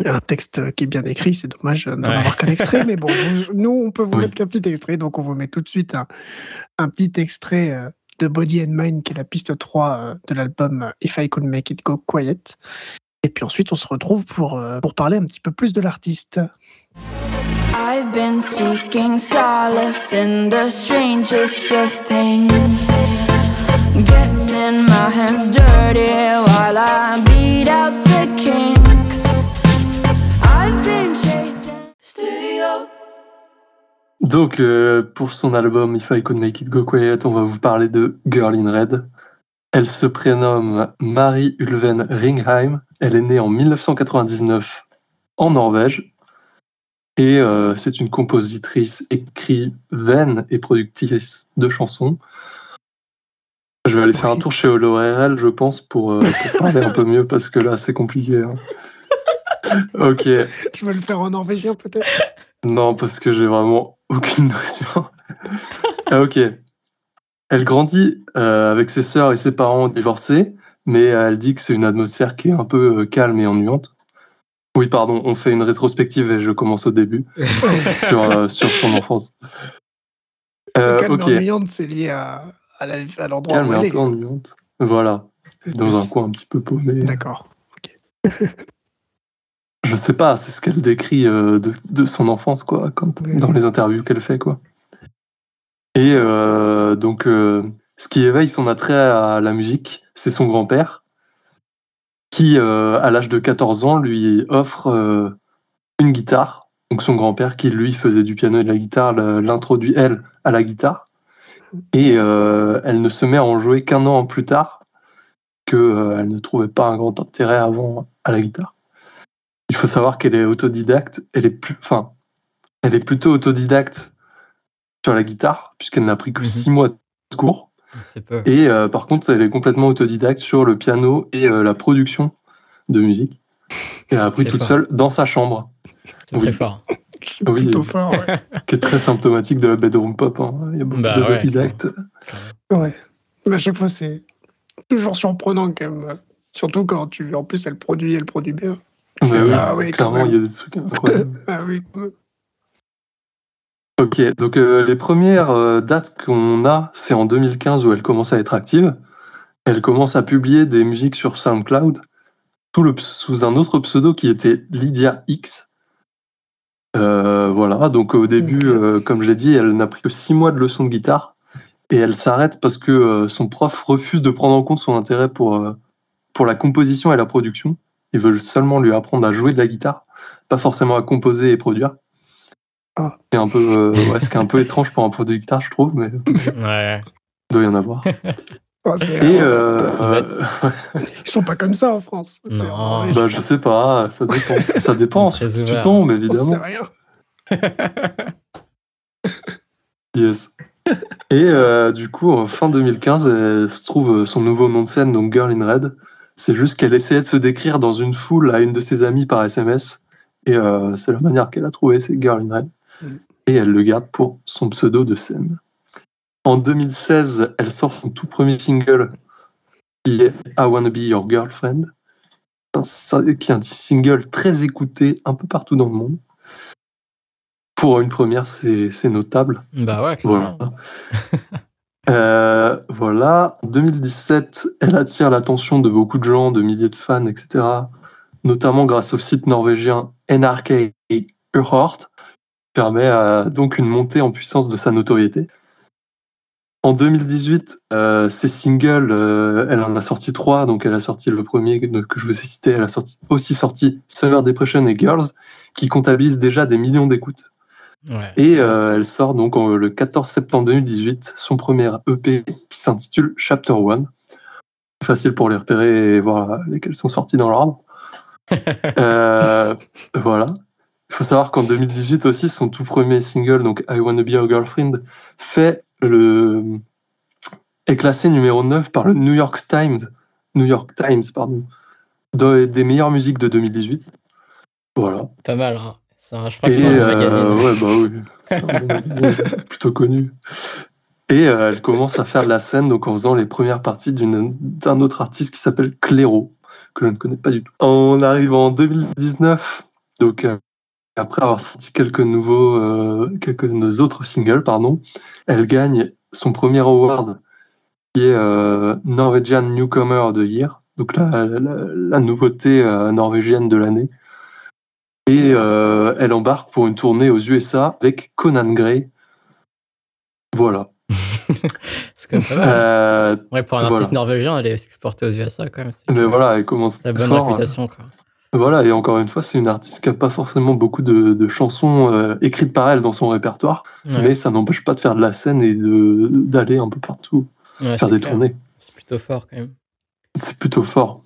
un texte qui est bien écrit. C'est dommage d'en avoir qu'un extrait, mais bon, nous, on peut vous mettre qu'un petit extrait, donc on vous met tout de suite un, petit extrait de Body and Mind, qui est la piste 3 de l'album If I Could Make It Go Quiet. Et puis ensuite, on se retrouve pour, euh, pour parler un petit peu plus de l'artiste. I've been seeking solace in the strangest of things. Getting my hands dirty while I beat out the kinks. I've been chasing studio. Donc, euh, pour son album If I Could Make It Go Quiet, on va vous parler de Girl in Red. Elle se prénomme Marie Ulven Ringheim. Elle est née en 1999 en Norvège. Et c'est une compositrice, écrivaine et productrice de chansons. Je vais aller faire un tour chez RL, je pense, pour, parler un peu mieux, parce que là, c'est compliqué. Hein. ok. Tu veux le faire en norvégien, peut-être? Non, parce que j'ai vraiment aucune notion. ah, ok. Elle grandit euh, avec ses sœurs et ses parents divorcés, mais elle dit que c'est une atmosphère qui est un peu euh, calme et ennuyante. Oui, pardon, on fait une rétrospective et je commence au début sur, euh, sur, son enfance. calme et ennuyante, c'est lié à, à l'endroit où elle est. Calme et un peu ennuyante. Voilà. Dans un coin un petit peu paumé. D'accord. je sais pas, c'est ce qu'elle décrit de, de, son enfance, quoi, quand, dans les interviews qu'elle fait, quoi. Et euh, donc, euh, ce qui éveille son attrait à la musique, c'est son grand-père, qui, euh, à l'âge de 14 ans, lui offre une guitare. Donc son grand-père, qui lui faisait du piano et de la guitare, l'introduit, elle, à la guitare. Et elle ne se met à en jouer qu'un an plus tard, qu'elle ne trouvait pas un grand intérêt avant à la guitare. Il faut savoir qu'elle est autodidacte, elle est plus, enfin, elle est plutôt autodidacte sur la guitare, puisqu'elle n'a pris que 6 mhm. mois de cours. Et euh, par contre, elle est complètement autodidacte sur le piano et euh, la production de musique. Elle a appris toute seule dans sa chambre. C'est très fort. C'est oui, plutôt fort, qui est très symptomatique de la bedroom pop. Hein. Il y a beaucoup bah d'autodidactes. Ouais. Mais à chaque fois, c'est toujours surprenant quand même. Surtout quand tu. En plus, elle produit, elle produit bien. ah, oui, clairement, il y a des trucs incroyables. ah oui, Ok, donc euh, les premières euh, dates qu'on a, c'est en 2015 où elle commence à être active. Elle commence à publier des musiques sur SoundCloud sous, le, sous un autre pseudo qui était Lydia X. Euh, voilà, donc au début, comme je l'ai dit, elle n'a pris que six mois de leçons de guitare et elle s'arrête parce que son prof refuse de prendre en compte son intérêt pour, pour la composition et la production. Il veut seulement lui apprendre à jouer de la guitare, pas forcément à composer et produire. Ah. C'est un peu, euh, ouais, ce un peu étrange pour un produit de guitare, je trouve, mais ouais. il doit y en avoir. Oh, et euh, Ils sont pas comme ça en France. Non. Bah, je sais pas, ça dépend. ça dépend. Tu tombes, évidemment. rien. yes. Et euh, du coup, fin 2015, elle se trouve son nouveau nom de scène, donc Girl in Red. C'est juste qu'elle essayait de se décrire dans une foule à une de ses amies par SMS. Et c'est la manière qu'elle a trouvé, c'est Girl in Red et elle le garde pour son pseudo de scène. En 2016, elle sort son tout premier single qui est I Wanna Be Your Girlfriend, qui est un single très écouté un peu partout dans le monde. Pour une première, c'est notable. Bah ouais, Voilà. Euh, voilà. En 2017, elle attire l'attention de beaucoup de gens, de milliers de fans, etc. Notamment grâce au site norvégien NRK Urhort, permet donc une montée en puissance de sa notoriété. En 2018, euh, ses singles, euh, elle en a sorti trois. Donc, elle a sorti le premier que je vous ai cité. Elle a sorti, aussi sorti Summer Depression et Girls, qui comptabilisent déjà des millions d'écoutes. Et euh, elle sort donc le 14 septembre 2018 son premier EP qui s'intitule Chapter One. Facile pour les repérer et voir lesquels sont sortis dans l'ordre. voilà. Il faut savoir qu'en 2018 aussi, son tout premier single, donc I Wanna Be Your Girlfriend, fait le... est classé numéro 9 par le New York Times, New York Times pardon, des meilleures musiques de 2018. Voilà. Pas mal, hein. Je crois que c'est un magazine. Euh, ouais, bah oui. C'est un magazine plutôt connu. Et euh, elle commence à faire de la scène donc en faisant les premières parties d'un autre artiste qui s'appelle Cléro, que je ne connais pas du tout. On arrive en 2019, donc euh, après avoir sorti quelques nouveaux, euh, quelques autres singles, pardon, elle gagne son premier award qui est euh, Norwegian Newcomer of the Year, donc la, la, nouveauté euh, norvégienne de l'année. Et elle embarque pour une tournée aux USA avec Conan Gray. Voilà. c'est quand même pas mal. ouais, pour un artiste norvégien, elle est exportée aux USA quand même. Mais voilà, elle commence. La bonne réputation, quoi. Voilà, et encore une fois, c'est une artiste qui n'a pas forcément beaucoup de, chansons euh, écrites par elle dans son répertoire, mais ça n'empêche pas de faire de la scène et d'aller un peu partout, faire des tournées. C'est plutôt fort quand même. C'est plutôt fort.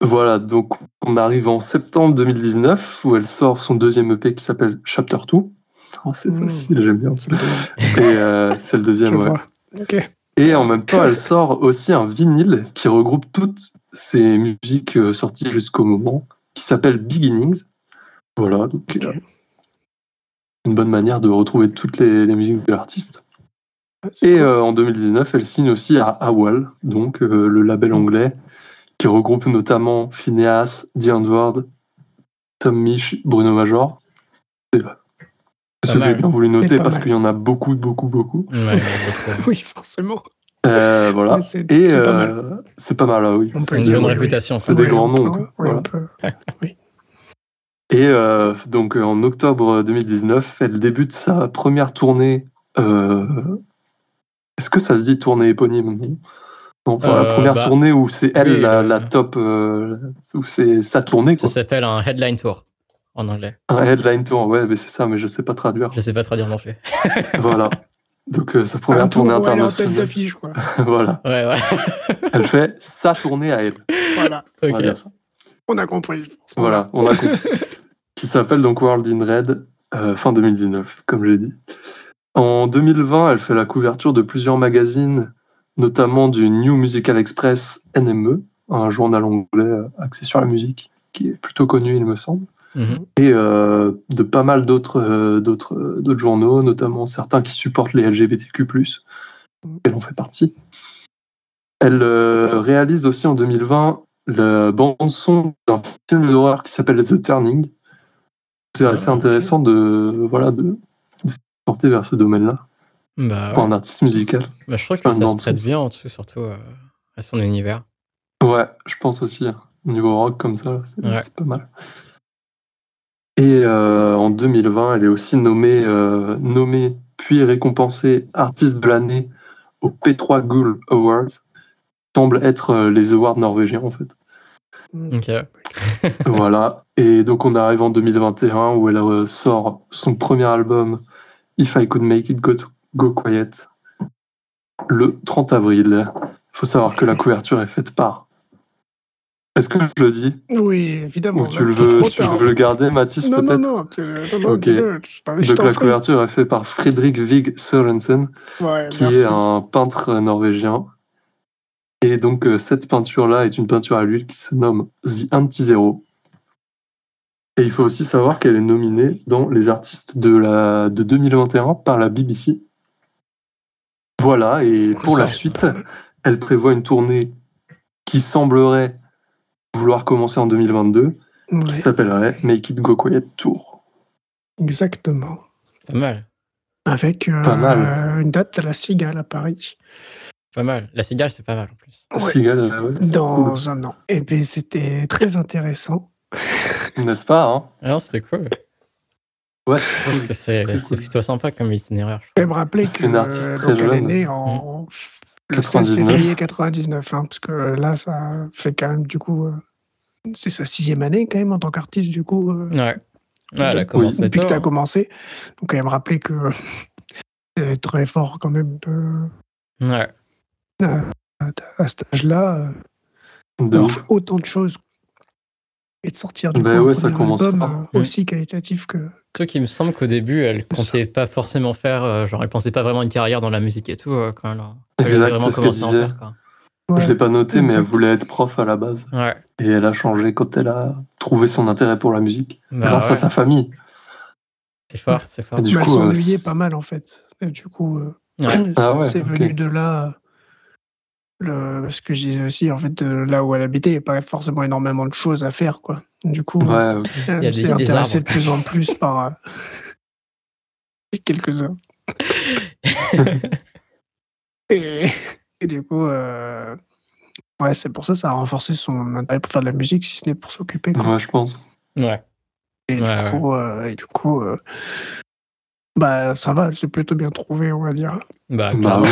Voilà, donc on arrive en septembre 2019 où elle sort son deuxième EP qui s'appelle Chapter 2. c'est mmh. facile, j'aime bien. Et euh, c'est le deuxième, ouais. Et en même temps, elle sort aussi un vinyle qui regroupe toutes ses musiques euh, sorties jusqu'au moment, qui s'appelle Beginnings. Voilà, donc euh, une bonne manière de retrouver toutes les, musiques de l'artiste. Et en 2019, elle signe aussi à AWAL, donc le label anglais qui regroupe notamment Phineas, The Ward, Tom Mich, Bruno Major. C'est que j'ai bien voulu noter parce qu'il y en a beaucoup, beaucoup, beaucoup. oui, forcément. Euh, voilà. Et c'est pas, mal, là, oui. C'est une bonne réputation. C'est des grands noms. oui. Et euh, donc en octobre 2019, elle débute sa première tournée. Euh, est-ce que ça se dit tournée éponyme Enfin, la euh, première bah, tournée où c'est elle la, top, euh, où c'est sa tournée. Ça s'appelle un headline tour en anglais. Un headline tour, ouais, mais c'est ça, mais je sais pas traduire. Je sais pas traduire non plus. voilà. Donc euh, sa première tournée internationale. quoi. voilà. Ouais, ouais. elle fait sa tournée à elle. Voilà. On, a compris. Voilà, on a compris. Qui s'appelle donc World in Red, fin 2019, comme j'ai dit. En 2020, elle fait la couverture de plusieurs magazines notamment du New Musical Express NME, un journal anglais euh, axé sur la musique, qui est plutôt connu, il me semble, mhm. et euh, de pas mal d'autres euh, d'autres d'autres journaux, notamment certains qui supportent les LGBTQ+, elle en fait partie. Elle réalise aussi en 2020 le bande son d'un film d'horreur qui s'appelle The Turning. C'est assez ah, intéressant de voilà de, de se porter vers ce domaine-là. Bah, pour un artiste musical. Bah, je crois que ça se prête bien en dessous, surtout euh, à son univers. Ouais, je pense aussi. Hein. Niveau rock comme ça, c'est pas mal. Et euh, en 2020, elle est aussi nommée, euh, nommée puis récompensée artiste de l'année au P3 Gull Awards. Semble être les awards norvégiens en fait. Mm. Ok. voilà. Et donc on arrive en 2021 où elle sort son premier album If I Could Make It Go To Go Quiet le 30 avril. Il faut savoir que la couverture est faite par. Est-ce que je le dis Oui, évidemment. Ou tu, le veux, tu veux le garder, Mathis, peut-être Non, non, non. ok. Donc la couverture est faite par Fredrik Vig Sørensen, qui est un peintre norvégien. Et donc euh, cette peinture-là est une peinture à l'huile qui se nomme The Anti-Zero. Et il faut aussi savoir qu'elle est nominée dans les artistes de, la, de 2021 par la BBC voilà, et pour la suite, elle prévoit une tournée qui semblerait vouloir commencer en 2022, qui s'appellerait Make It Go Quiet Tour. Exactement. Pas mal. Avec euh, une date à la Cigale à Paris. Pas mal. La Cigale, c'est pas mal en plus. Cigale, Dans un an. Et bien, c'était très intéressant. N'est-ce pas hein? Non, c'était cool. Ouais, c'est plutôt sympa comme itinéraire. Je vais me rappeler que une artiste très jeune. elle est née en 99. février 99, hein, parce que là, ça fait quand même, du coup, euh, c'est sa sixième année quand même en tant qu'artiste, du coup. Euh, ouais. ouais. elle a commencé Depuis que tu as commencé. Donc, elle me rappeler que c'est très fort quand même de. Ouais. À, cet âge-là, euh, autant de choses et de sortir du bah ouais, ça commence album aussi qualitatif que truc, il me semble qu'au début, elle comptait pas forcément faire, euh, genre, elle pensait pas vraiment une carrière dans la musique et tout, euh, quand elle, exact, c'est ce qu'elle disait. Je l'ai pas noté, mais elle voulait être prof à la base. Ouais. Et elle a changé quand elle a trouvé son intérêt pour la musique, bah grâce à sa famille. C'est fort, c'est fort. du coup, elle s'ennuyait pas mal, en fait. Et du coup, ah c'est venu de là ce que je disais aussi, en fait, là où elle habitait, il n'y a pas forcément énormément de choses à faire, quoi. Du coup, elle s'est intéressée de plus en plus par euh, quelques-uns. et, du coup, euh, ouais, c'est pour ça ça a renforcé son intérêt pour faire de la musique, si ce n'est pour s'occuper. Ouais, je pense. Ouais. Et, du, Coup, euh, et du coup, bah, ça va, elle s'est plutôt bien trouvé, on va dire. Bah, bah oui.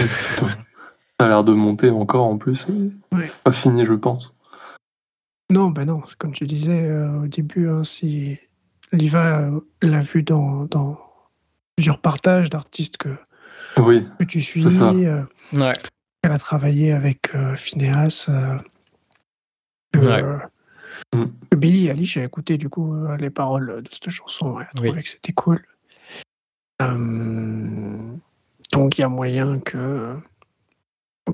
Ça a l'air de monter encore en plus. C'est pas fini, je pense. Non, ben non, comme tu disais euh, au début, hein, si Liva euh, l'a vu dans, dans, plusieurs partages d'artistes que, oui, que tu suis. Euh, elle a travaillé avec Phineas. Mmh. Billy Ali, j'ai écouté du coup les paroles de cette chanson, elle a trouvé que c'était cool. donc il y a moyen que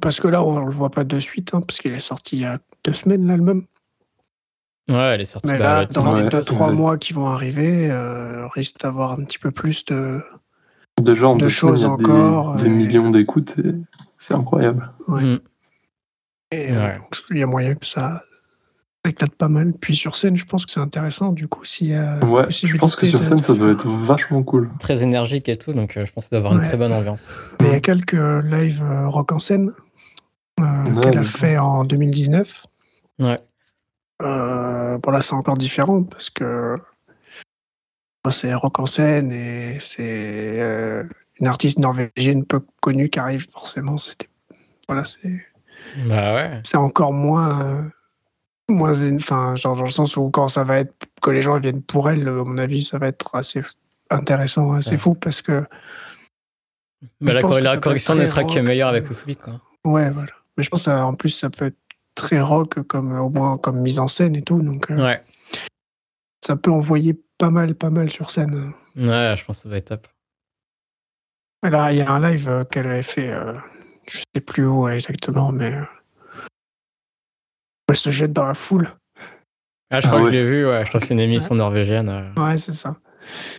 parce que là, on le voit pas de suite, hein, parce qu'il est sorti il y a deux semaines, l'album. Ouais, elle est sortie Mais là, dans les deux, trois mois qui vont arriver, euh, risque d'avoir un petit peu plus de, Déjà, en de choses il y a encore. Des, millions d'écoutes, c'est incroyable. Mm. Et euh, il y a moyen que ça éclate pas mal. Puis sur scène, je pense que c'est intéressant, du coup, a. Ouais, je pense que sur scène, ça doit être vachement cool. Très énergique et tout, donc euh, je pense d'avoir une très bonne ambiance. Mais il y a quelques lives rock en scène euh, qu'elle a fait en 2019. Ouais. Euh, bon là c'est encore différent parce que c'est rock en scène et c'est euh, une artiste norvégienne peu connue qui arrive forcément. C'était voilà c'est. Bah ouais. C'est encore moins moins enfin genre dans le sens où quand ça va être que les gens viennent pour elle, à mon avis ça va être assez intéressant, assez fou parce que. Mais la, la correction ne sera que meilleure avec le public quoi. Ouais voilà. Mais je pense qu'en plus, ça peut être très rock, comme, au moins comme mise en scène et tout. Donc, euh, ouais. ça peut envoyer pas mal, pas mal sur scène. Ouais, je pense que ça va être top. Là, il y a un live euh, qu'elle avait fait, euh, je sais plus où exactement, mais elle se jette dans la foule. Ah, je crois ah que j'ai vu, ouais. Je pense que c'est une émission norvégienne. Ouais, c'est ça.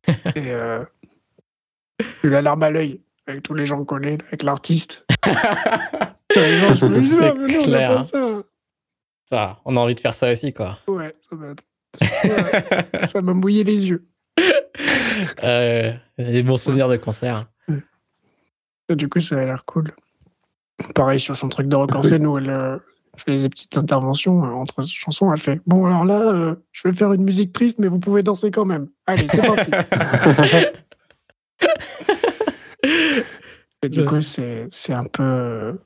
et euh, eu la larme à l'œil avec tous les gens collés, avec l'artiste. c'est clair. Hein. Ça. on a envie de faire ça aussi, quoi. Ouais, ça m'a mouillé les yeux. Euh, des bons souvenirs de concert. du coup, ça a l'air cool. Pareil sur son truc de rock en scène où elle euh, fait des petites interventions euh, entre chansons. Elle fait Bon, alors là, euh, je vais faire une musique triste, mais vous pouvez danser quand même. Allez, c'est parti. Et du coup, c'est un peu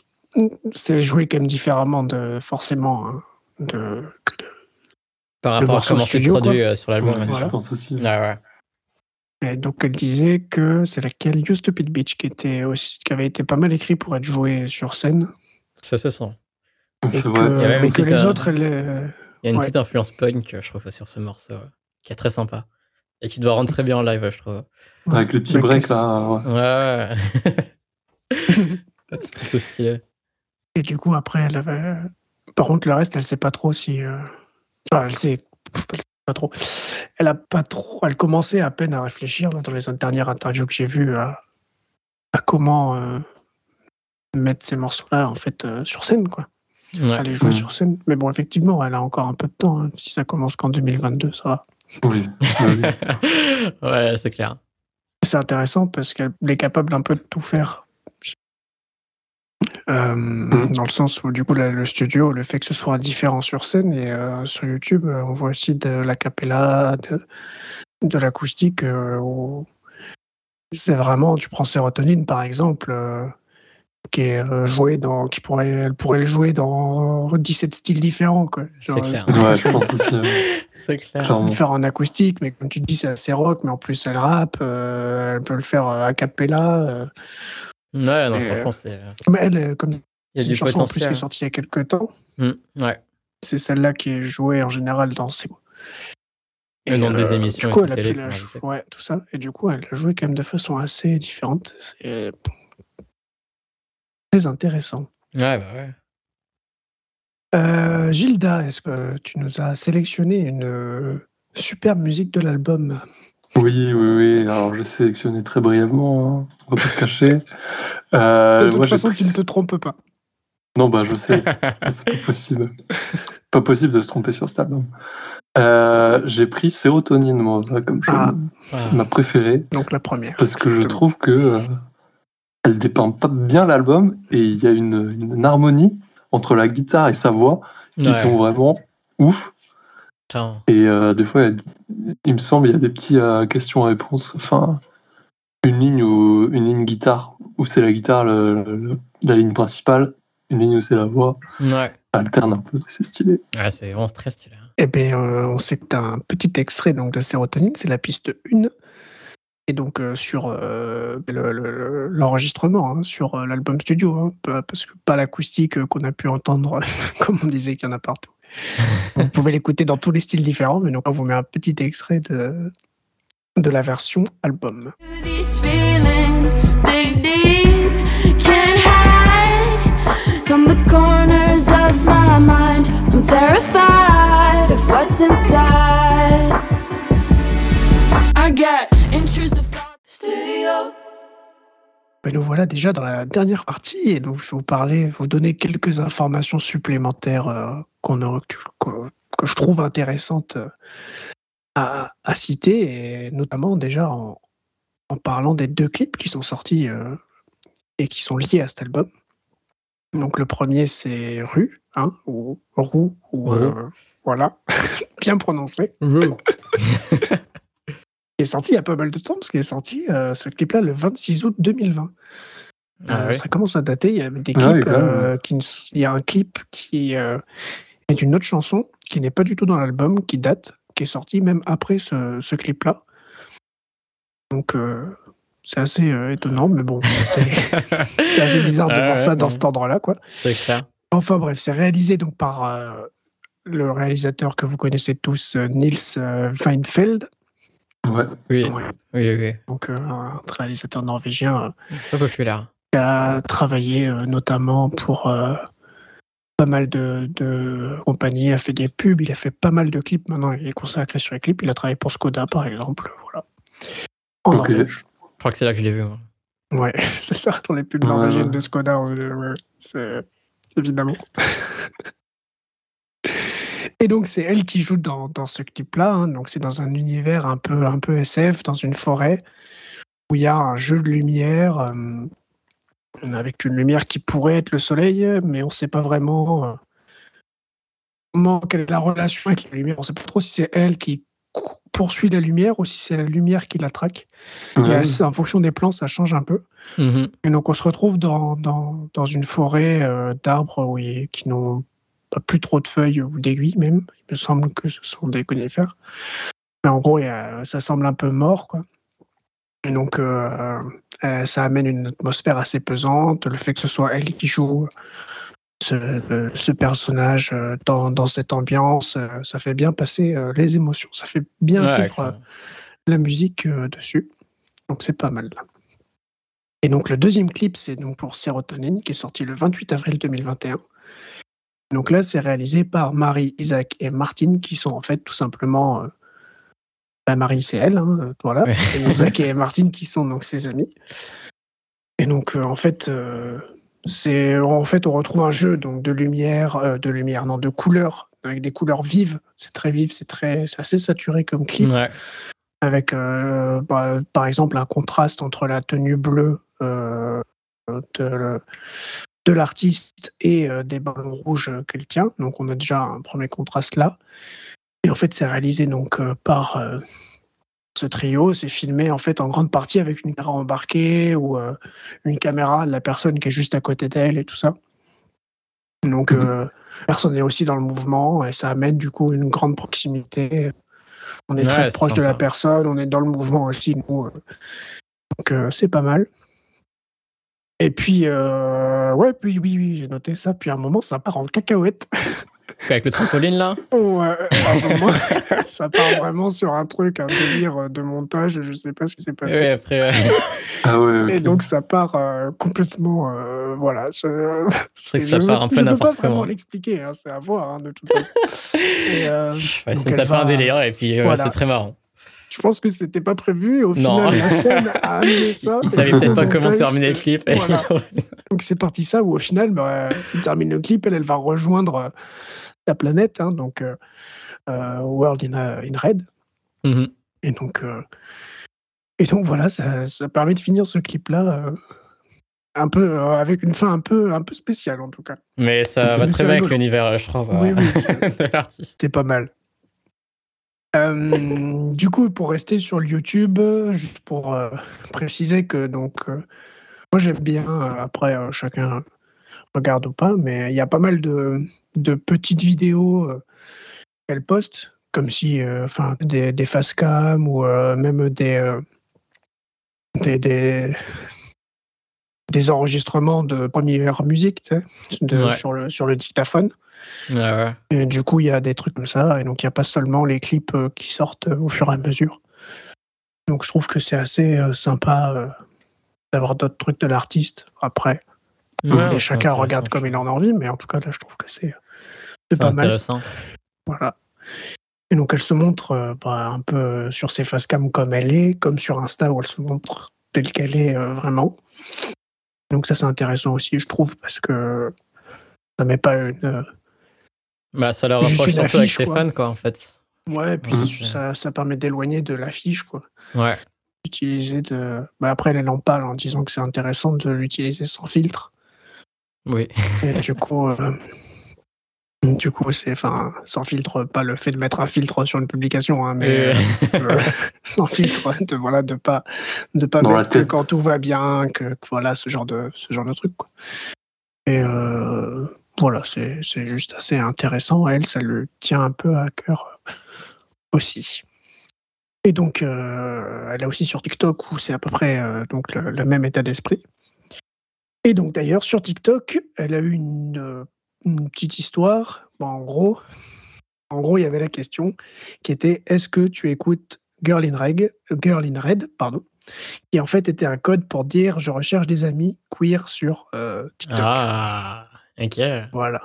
c'est joué quand même différemment de forcément hein, de, par rapport à comment c'est produit euh, sur l'album. Je pense aussi. Ah, ouais. Et donc elle disait que c'est laquelle? You Stupid Bitch qui était aussi qui avait été pas mal écrit pour être joué sur scène. Ça se sent. C'est vrai. il y a que les autres, Il y a une petite influence punk, je trouve, sur ce morceau, qui est très sympa et qui doit rendre très bien en live, je trouve. Avec le petit break là. Ouais. c'est plutôt stylé. Et du coup, après, elle avait. Par contre, le reste, elle sait pas trop si. Euh, enfin, elle sait... elle sait pas trop. Elle a pas trop. Elle commençait à peine à réfléchir dans les dernières interviews que j'ai vues à, comment euh, mettre ces morceaux-là en fait euh, sur scène, quoi. Ouais. Aller jouer sur scène. Mais bon, effectivement, elle a encore un peu de temps. Hein. Si ça commence qu'en 2022, ça va. Oui. ouais, c'est clair. C'est intéressant parce qu'elle est capable un peu de tout faire euh, mmh. Dans le sens où, du coup, le studio, le fait que ce soit différent sur scène et euh, sur YouTube, euh, on voit aussi de la capella, de, de l'acoustique. c'est vraiment, tu prends Sérotonine par exemple, qui est joué dans, qui pourrait, elle pourrait le jouer dans 17 styles différents. C'est clair. Ouais, je pense aussi. c'est clair. Le faire en acoustique, mais comme tu dis, c'est assez rock, mais en plus elle rappe, elle peut le faire a cappella. Ouais, non, franchement, euh, c'est. Mais elle, euh, comme il y a du chanson en plus qui est sortie il y a quelques temps. Mmh, ouais. C'est celle-là qui est jouée en général dans ces. Et dans des euh, émissions du coup, elle a télé, ouais, tout ça. Et du coup, elle a joué quand même de façon assez différente. C'est très intéressant. Ouais, bah ouais. Euh, Gilda, est-ce que tu nous as sélectionné une superbe musique de l'album? Oui, oui, oui. Alors, j'ai sélectionné très brièvement, hein. on va pas se cacher. Euh, de toute façon, tu ne te trompes pas. Non, bah, je sais. c'est pas possible. Pas possible de se tromper sur cet album. Euh, j'ai pris Sérotonine, moi, comme chose. Ah. ma préférée. Donc la première. Parce que je trouve que euh, elle dépeint pas bien l'album et il y a une, harmonie entre la guitare et sa voix qui sont vraiment ouf. Et euh, des fois, il me semble, il y a des petits euh, questions-réponses. Enfin, une ligne ou une ligne guitare où c'est la guitare la ligne principale, une ligne où c'est la voix. Ouais. alterne un peu, c'est stylé. Ouais, c'est vraiment très stylé. Hein. Eh bien, euh, on sait que tu as un petit extrait donc, de Sérotonine, c'est la piste 1. Et donc sur l'enregistrement, hein, sur l'album studio, hein, parce que pas l'acoustique qu'on a pu entendre, comme on disait qu'il y en a partout. vous pouvez l'écouter dans tous les styles différents, mais donc on vous met un petit extrait de, de la version album. I get. Ben nous voilà déjà dans la dernière partie et donc je vais vous parler, vous donner quelques informations supplémentaires euh, qu'on a, que, que, je trouve intéressantes euh, à, à, citer et notamment déjà en, en, parlant des deux clips qui sont sortis euh, et qui sont liés à cet album. Donc le premier c'est Rue, hein, ou Roux, ou euh, voilà, bien prononcé. Est sorti il y a pas mal de temps, parce qu'il est sorti euh, ce clip-là le 26 août 2020. Ah euh, ça commence à dater. Il y a des ah clips, euh, qui, il y a un clip qui est une autre chanson qui n'est pas du tout dans l'album, qui date, qui est sorti même après ce, ce clip-là. Donc c'est assez étonnant, mais bon, c'est assez bizarre de voir ça dans cet ordre-là, quoi. Enfin bref, c'est réalisé donc par le réalisateur que vous connaissez tous, Nils Weinfeld. Ouais. Oui. oui, oui, Donc, euh, un réalisateur norvégien euh, Très populaire. qui a travaillé euh, notamment pour pas mal de, de compagnies, il a fait des pubs, il a fait pas mal de clips. Maintenant, il est consacré sur les clips. Il a travaillé pour Skoda, par exemple. Voilà. En Norvège. Je crois que c'est là que je l'ai vu. Ouais, c'est ça, dans les pubs norvégiennes de Skoda. c'est évidemment. Et donc c'est elle qui joue dans, dans ce clip-là. Hein. Donc c'est dans un univers un peu, un peu SF, dans une forêt, où il y a un jeu de lumière, euh, avec une lumière qui pourrait être le soleil, mais on ne sait pas vraiment euh, comment, quelle est la relation avec la lumière. On ne sait pas trop si c'est elle qui poursuit la lumière ou si c'est la lumière qui la traque. en fonction des plans, ça change un peu. Mmh Et donc on se retrouve dans, dans, dans une forêt euh, d'arbres oui, qui n'ont pas plus trop de feuilles ou d'aiguilles même. Il me semble que ce sont des conifères. Mais en gros, ça semble un peu mort, quoi. Et donc, euh, euh, ça amène une atmosphère assez pesante. Le fait que ce soit elle qui joue ce, personnage euh, dans, cette ambiance, ça fait bien passer les émotions. Ça fait bien vivre la musique dessus. Donc, c'est pas mal. Et donc, le deuxième clip, c'est donc pour Sérotonine, qui est sorti le 28 avril 2021. Donc là, c'est réalisé par Marie, Isaac et Martine, qui sont en fait tout simplement. Euh, bah, Marie, c'est elle, hein, euh, voilà. Et Isaac et Martine, qui sont donc ses amis. Et donc, euh, en fait, c'est en fait, on retrouve un jeu donc de lumière, de lumière, non, de couleurs, avec des couleurs vives. C'est très vif, c'est très, c'est assez saturé comme clip. Avec, bah, par exemple, un contraste entre la tenue bleue de, de l'artiste et euh, des ballons rouges euh, qu'elle tient. Donc on a déjà un premier contraste là. Et en fait, c'est réalisé donc euh, par ce trio. C'est filmé en fait en grande partie avec une caméra embarquée ou une caméra de la personne qui est juste à côté d'elle et tout ça. Donc mmh personne n'est aussi dans le mouvement et ça amène du coup une grande proximité. On est très proche de la personne, on est dans le mouvement aussi nous. Donc c'est pas mal. Et puis, euh, ouais, puis oui, oui, j'ai noté ça. Puis à un moment, ça part en cacahuète. Avec le trampoline, là? Ouais, à un moment, ça part vraiment sur un truc, un délire de montage, je sais pas ce qui s'est passé. Après, ah ouais, Et donc, ça part euh, complètement, euh, voilà. C'est vrai que ça part un peu n'importe comment. Je peux pas vraiment l'expliquer, hein, c'est à voir, hein, de toute façon. Et, euh, ouais, c'est un délire, et puis c'est très marrant. Je pense que c'était pas prévu. Au final, la scène a amené ça. Ils savaient peut-être pas comment terminer le clip. Donc c'est parti ça où au final, bah, il termine le clip, elle, elle va rejoindre euh, sa planète, hein, donc euh, euh, World in, in Red. Mm-hmm. Et donc, et donc voilà, ça, ça, permet de finir ce clip-là un peu avec une fin un peu un peu spéciale en tout cas. Mais ça va très bien avec l'univers, je trouve, oui, oui, de l'artiste. C'était pas mal. Euh, du coup, pour rester sur YouTube, juste pour euh, préciser que donc euh, moi j'aime bien, après chacun regarde ou pas, mais il y a pas mal de, de petites vidéos qu'elle poste, comme si, enfin, des, des face cam ou même des, des, des, des enregistrements de première musique, tu sais, de, sur, le, sur le dictaphone. Et du coup, il y a des trucs comme ça. Et donc, il n'y a pas seulement les clips qui sortent au fur et à mesure. Donc, je trouve que c'est assez sympa d'avoir d'autres trucs de l'artiste après. et chacun regarde comme il en a envie, mais en tout cas, là, je trouve que c'est pas intéressant. mal. Voilà. Et donc, elle se montre bah, un peu sur ses facecam comme elle est, comme sur Insta où elle se montre telle qu'elle est vraiment. Donc, ça, c'est intéressant aussi, je trouve, parce que ça met pas une. Bah, ça leur rapproche surtout avec ses fans, quoi, en fait. Ouais, et puis ça, ça, permet d'éloigner de l'affiche, quoi. Ouais. Utiliser de. Bah, après, elle en parle en disant que c'est intéressant de l'utiliser sans filtre. Oui. Et du coup, du coup, c'est enfin sans filtre, pas le fait de mettre un filtre sur une publication, hein, mais euh, sans filtre, de voilà, de pas de pas mettre que quand tout va bien, que, voilà ce genre de ce genre de truc. Quoi. Et euh, voilà, c'est juste assez intéressant. Elle, ça le tient un peu à cœur aussi. Et donc, euh, elle est aussi sur TikTok où c'est à peu près donc le, même état d'esprit. Et donc d'ailleurs sur TikTok, elle a eu une petite histoire. en gros, en gros, il y avait la question qui était est-ce que tu écoutes Girl in Red, Girl in Red, pardon, qui en fait était un code pour dire je recherche des amis queer sur euh, TikTok. Ah, ok. Voilà.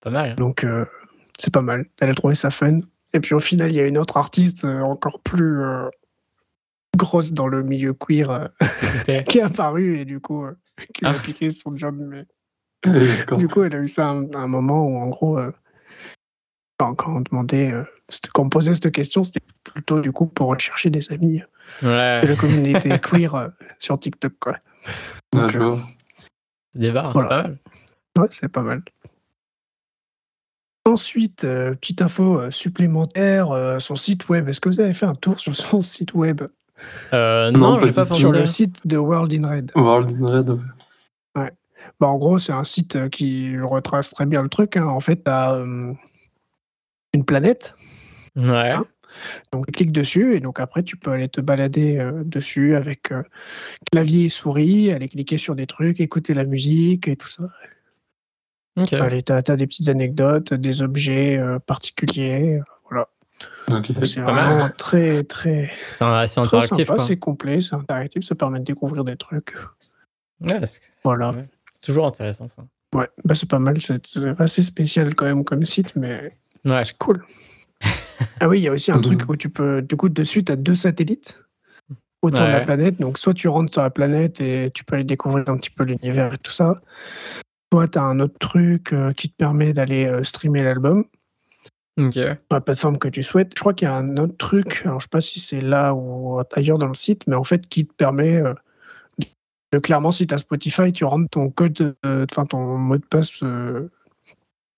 Pas mal. Donc euh, c'est pas mal. Elle a trouvé ça fun. Et puis au final, il y a une autre artiste euh, encore plus grosse dans le milieu queer qui est apparue et du coup qui a appliqué ah. son job mais du coup, elle a eu ça un, un moment où, en gros, euh, quand, on demandait, euh, quand on posait cette question, c'était plutôt du coup pour rechercher des amis ouais. de la communauté queer euh, sur TikTok, quoi. Donc, c'est des barres, c'est pas mal. Ouais, c'est pas mal. Ensuite, petite info supplémentaire, son site web. Est-ce que vous avez fait un tour sur son site web? Non, non pas, pas Sur le site de World in Red. World in Red, ouais. Bah, en gros, c'est un site qui retrace très bien le truc. Hein. En fait, tu as une planète. Ouais. Hein. donc, tu cliques dessus et donc après, tu peux aller te balader dessus avec clavier et souris, aller cliquer sur des trucs, écouter la musique et tout ça. Ok. Allez, tu as, des petites anecdotes, des objets particuliers. voilà. C'est vraiment très, très. C'est assez interactif. C'est complet, c'est interactif, ça permet de découvrir des trucs. Ouais, voilà. Toujours intéressant ça. Ouais, bah c'est pas mal. C'est assez spécial quand même comme site, mais ouais. c'est cool. ah oui, il y a aussi un truc où tu peux. Du coup, dessus, tu as deux satellites autour de la planète. Donc, soit tu rentres sur la planète et tu peux aller découvrir un petit peu l'univers et tout ça. Soit tu as un autre truc euh, qui te permet d'aller euh, streamer l'album? Ok. Sur la plateforme que tu souhaites. Je crois qu'il y a un autre truc, alors je sais pas si c'est là ou ailleurs dans le site, mais en fait qui te permet euh, clairement, si tu as Spotify, tu rentres ton code, enfin ton mot de passe,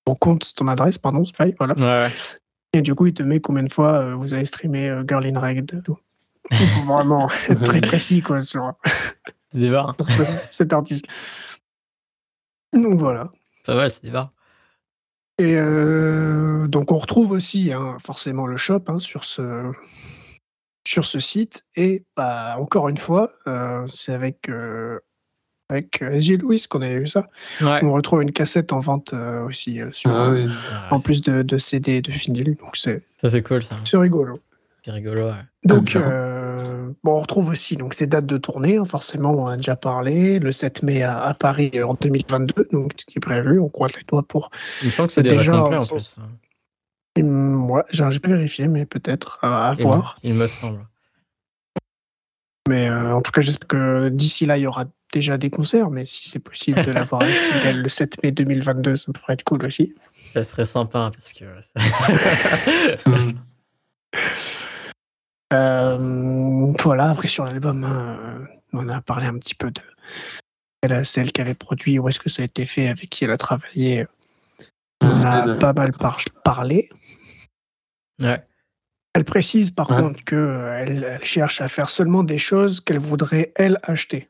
ton compte, ton adresse, pardon, Spotify, voilà. Et du coup, il te met combien de fois vous avez streamé Girl in Red. Vraiment être très précis quoi, sur, sur cet artiste. Donc voilà. Pas mal, c'est des Et donc on retrouve aussi hein, forcément le shop hein, sur ce sur ce site et bah, encore une fois, euh, c'est avec, euh, avec euh, SG Louis qu'on avait vu ça. On retrouve une cassette en vente aussi sur, ah ah, en plus de, de CD et de vinyle. Donc c'est ça c'est cool ça. C'est rigolo. C'est rigolo. Donc bon, on retrouve aussi donc ces dates de tournée. Hein, forcément, on a déjà parlé. Le 7 mai à, Paris en 2022, donc ce qui est prévu. On croise les doigts pour. Il me semble que c'est déjà complet en plus. Hein. Moi, j'ai pas vérifié, mais peut-être à, voir. Il me semble. Mais euh, en tout cas, j'espère que d'ici là, il y aura déjà des concerts. Mais si c'est possible de l'avoir le 7 mai 2022, ça pourrait être cool aussi. Ça serait sympa parce que. euh, voilà, après sur l'album, hein, on a parlé un petit peu de celle qu'elle avait produit, où est-ce que ça a été fait, avec qui elle a travaillé. On a pas mal parlé. Ouais. Elle précise par contre qu'elle euh, elle cherche à faire seulement des choses qu'elle voudrait, elle, acheter.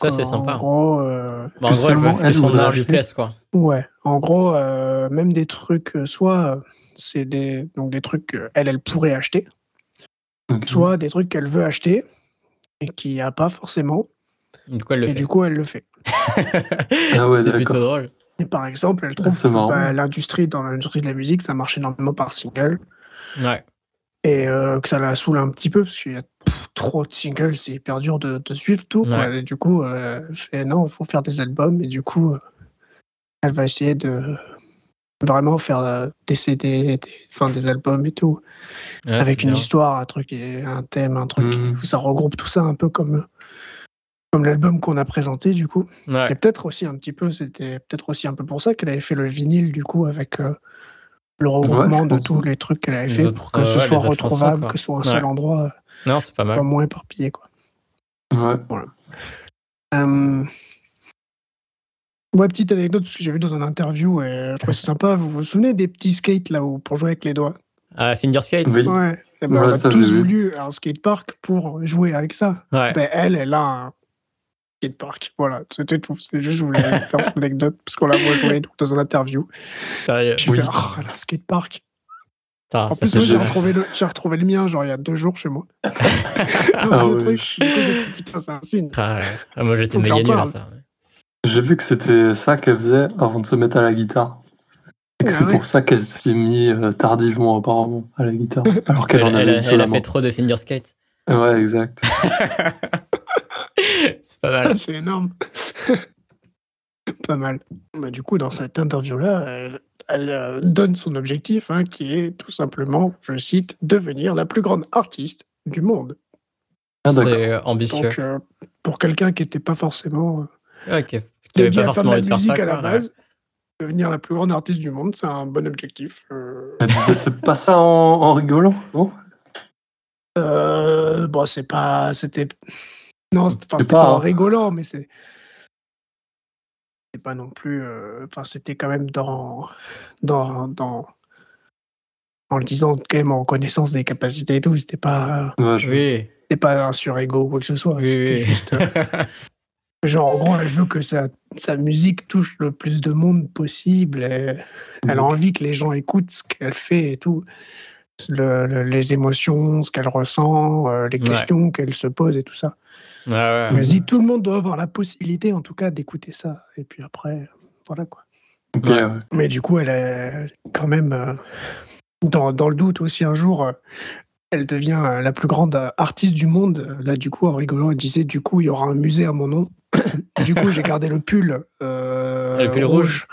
Ça, c'est sympa. En gros, euh, bah, en gros elle veut que son art lui plaise, quoi. Ouais, en gros, euh, même des trucs, soit c'est des, donc des trucs qu'elle, elle pourrait acheter, soit des trucs qu'elle veut acheter et qu'il n'y a pas forcément. Du coup, elle le et fait. du coup, elle le fait. ah ouais, c'est plutôt drôle. Et par exemple, elle trouve que bah, l'industrie, dans l'industrie de la musique, ça marche énormément par single. Ouais. Et euh, que ça la saoule un petit peu, parce qu'il y a trop de singles, c'est hyper dur de, suivre tout. Et du coup, euh, elle fait non, il faut faire des albums. Et du coup, euh, elle va essayer de vraiment faire des CD, des, des albums et tout. avec une histoire, un truc, un thème, un truc. Mmh. Où ça regroupe tout ça un peu comme comme l'album qu'on a présenté du coup. Et peut-être aussi un petit peu, c'était peut-être aussi un peu pour ça qu'elle avait fait le vinyle du coup avec euh, le regroupement de tous les trucs qu'elle avait fait pour que ce soit retrouvable, que ce soit un seul endroit. Euh, non, c'est pas mal. Pas moins éparpillé quoi. Ouais. Voilà. Euh... Ouais, petite anecdote, parce que j'ai vu dans un interview et je trouve c'est sympa. Vous vous souvenez des petits skates là où pour jouer avec les doigts? Ah, finger skate? Oui. Ouais. Et ben, on a tous voulu un skatepark pour jouer avec ça. Ouais. Ben, elle, elle a un park. Voilà, c'était tout. C'est juste, je voulais faire cette anecdote parce qu'on l'a joué dans une interview. Sérieux Je oui. fait, oh, la skatepark. en plus, j'ai retrouvé, le, retrouvé le mien, genre il y a deux jours chez moi. ah, le truc, putain, c'est un signe. Ah, ah, moi, j'étais méga nul à ça. J'ai vu que c'était ça qu'elle faisait avant de se mettre à la guitare. Et que ah c'est pour ça qu'elle s'est mise euh, tardivement, apparemment, à la guitare. Alors qu'elle en avait elle, elle a fait trop de finger skate. Ouais, exact. c'est pas mal. c'est énorme. pas mal. Bah, du coup, dans cette interview-là, elle, euh, donne son objectif, hein, qui est tout simplement, je cite, devenir la plus grande artiste du monde. Ah, c'est ambitieux. Donc, euh, pour quelqu'un qui n'était pas forcément. Euh, ok. Qui n'avait pas forcément envie de faire ça. À la base, Devenir la plus grande artiste du monde, c'est un bon objectif. C'est pas ça en, rigolant, non? Bon, c'est pas. C'était. Non, c'était pas, en rigolant, mais c'est. C'est pas non plus. Euh, enfin, c'était quand même dans. Dans. dans en le disant quand même en connaissance des capacités et tout, c'était pas. oui. C'était pas un sur-ego ou quoi que ce soit. c'était juste. Genre, en gros, elle veut que sa, sa musique touche le plus de monde possible. Et elle a envie que les gens écoutent ce qu'elle fait et tout. Le, les émotions, ce qu'elle ressent, euh, les questions qu'elle se pose et tout ça. Vas-y, tout le monde doit avoir la possibilité, en tout cas, d'écouter ça. Et puis après, voilà quoi. Mais du coup, elle est quand même euh, dans, dans, le doute aussi. Un jour, euh, elle devient la plus grande artiste du monde. Là, du coup, en rigolant, elle disait Du coup, il y aura un musée à mon nom. du coup, j'ai gardé le pull, le pull rouge.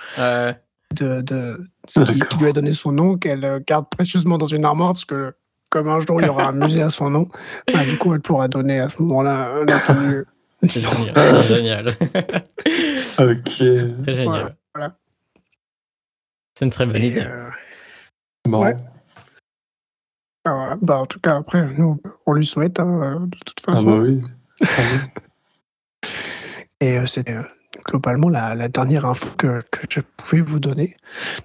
De, de, qui, qui, lui a donné son nom, qu'elle garde précieusement dans une armoire parce que comme un jour il y aura un musée à son nom, bah, du coup elle pourra donner à ce moment-là la tenue. C'est génial. génial. ok. C'est génial. Voilà. C'est une très bonne idée. Euh... Bon. Ouais. Ah, bah, en tout cas, après, nous, on lui souhaite, hein, de toute façon. Ah bah oui. Et euh, c'était euh, globalement la, dernière info que, que, je pouvais vous donner.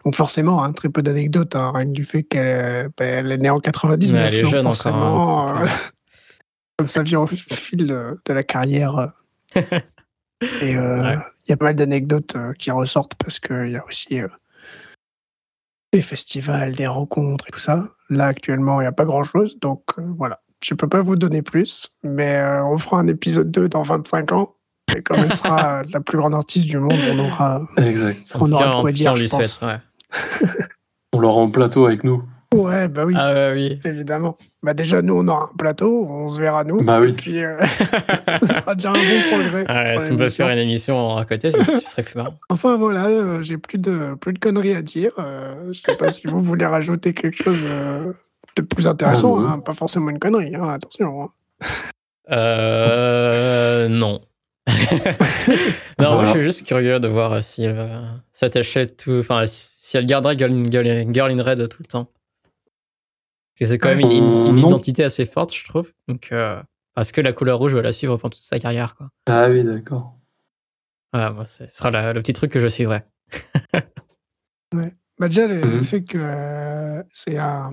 Donc forcément, hein, très peu d'anecdotes, hein, rien que du fait qu'elle ben, est née en 99. elle est jeune encore. Hein, euh, comme ça vient au fil de, la carrière. et euh, il y a pas mal d'anecdotes euh, qui ressortent parce qu'il y a aussi des festivals, des rencontres et tout ça. Là, actuellement, il n'y a pas grand-chose. Donc voilà, je ne peux pas vous donner plus, mais on fera un épisode 2 dans 25 ans et comme elle sera la plus grande artiste du monde, on aura, exact. On aura quoi dire, je pense. ouais. on l'aura en plateau avec nous. Ouais, bah oui. Ah oui. Évidemment. Bah déjà, nous, on aura un plateau, on se verra nous. Bah oui. Et puis, euh, ce sera déjà un bon progrès. Ouais, si on peut faire une émission à côté, ce serait plus marrant. Enfin voilà, euh, j'ai plus de, plus de conneries à dire. Euh, je sais pas si vous voulez rajouter quelque chose de plus intéressant. Ah, hein. pas forcément une connerie, hein, attention. Hein. Euh, non. non, moi, je suis juste curieux de voir si elle va s'attacher tout. Enfin, si elle gardera Girl in, Girl in Red tout le temps. Parce que c'est quand même une, identité assez forte, je trouve. Donc, euh, parce que la couleur rouge va la suivre pendant toute sa carrière. Quoi. Ah oui, d'accord. Ouais, moi, ce sera le petit truc que je suivrai. ouais. Bah déjà, le, mhm. fait que euh, c'est un.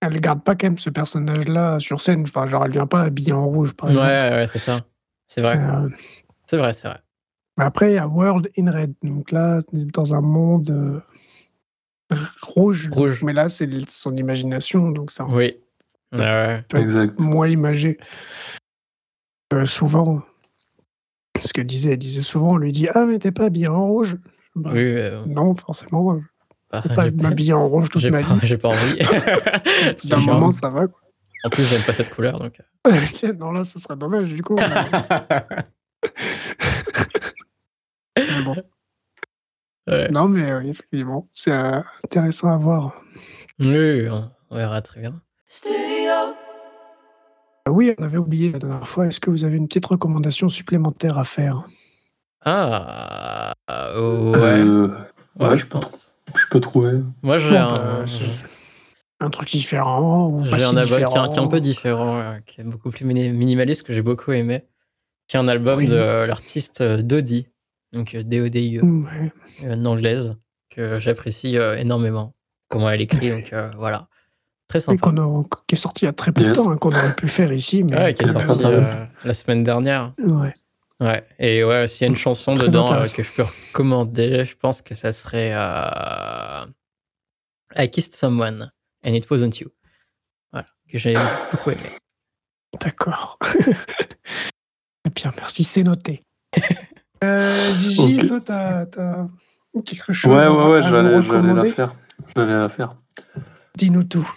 Elle garde pas quand même ce personnage-là sur scène. Enfin, genre, elle vient pas habillée en rouge, par exemple. Ouais, ouais, c'est ça. C'est vrai. C'est vrai, c'est vrai. Après, il y a World in Red. Donc là, dans un monde euh, rouge. Rouge. Mais là, c'est son imagination. Donc ça. Oui. Ouais, exact. Moins imagé. Euh, souvent, ce qu'elle disait, elle disait souvent, on lui dit Ah, mais t'es pas bien en rouge. bah, oui, non, forcément. Bah, pas m'habiller en rouge toute ma vie. J'ai pas envie. D'un moment, ça va. Quoi. En plus, j'aime pas cette couleur, donc. non, là, ce serait dommage, du coup. bon. Non, mais effectivement, c'est intéressant à voir. Oui, on verra très bien. Ah oui, on avait oublié la dernière fois. Est-ce que vous avez une petite recommandation supplémentaire à faire? Ah, ouais. ouais, je pense. Je peux trouver. Moi, j'ai un... un... truc différent ou J'ai un album qui est, un, peu différent, qui est beaucoup plus minimaliste, que j'ai beaucoup aimé, qui est un album de l'artiste Dodi, donc D-O-D-I-E, une anglaise, que j'apprécie énormément, comment elle écrit, donc voilà. Très sympa. qui est sorti il y a très peu de temps, hein, qu'on aurait pu faire ici. Mais ouais, qui est sorti euh, la semaine dernière. Ouais. Ouais, et ouais, s'il y a une chanson dedans euh, que je peux recommander, je pense que ça serait euh, I Kissed Someone and It Wasn't You. Voilà, que j'ai beaucoup aimé. D'accord. bien, merci, c'est noté. euh, Gigi, toi, t'as quelque chose Ouais, ouais, ouais, j'allais la faire. J'allais la faire. Dis-nous tout.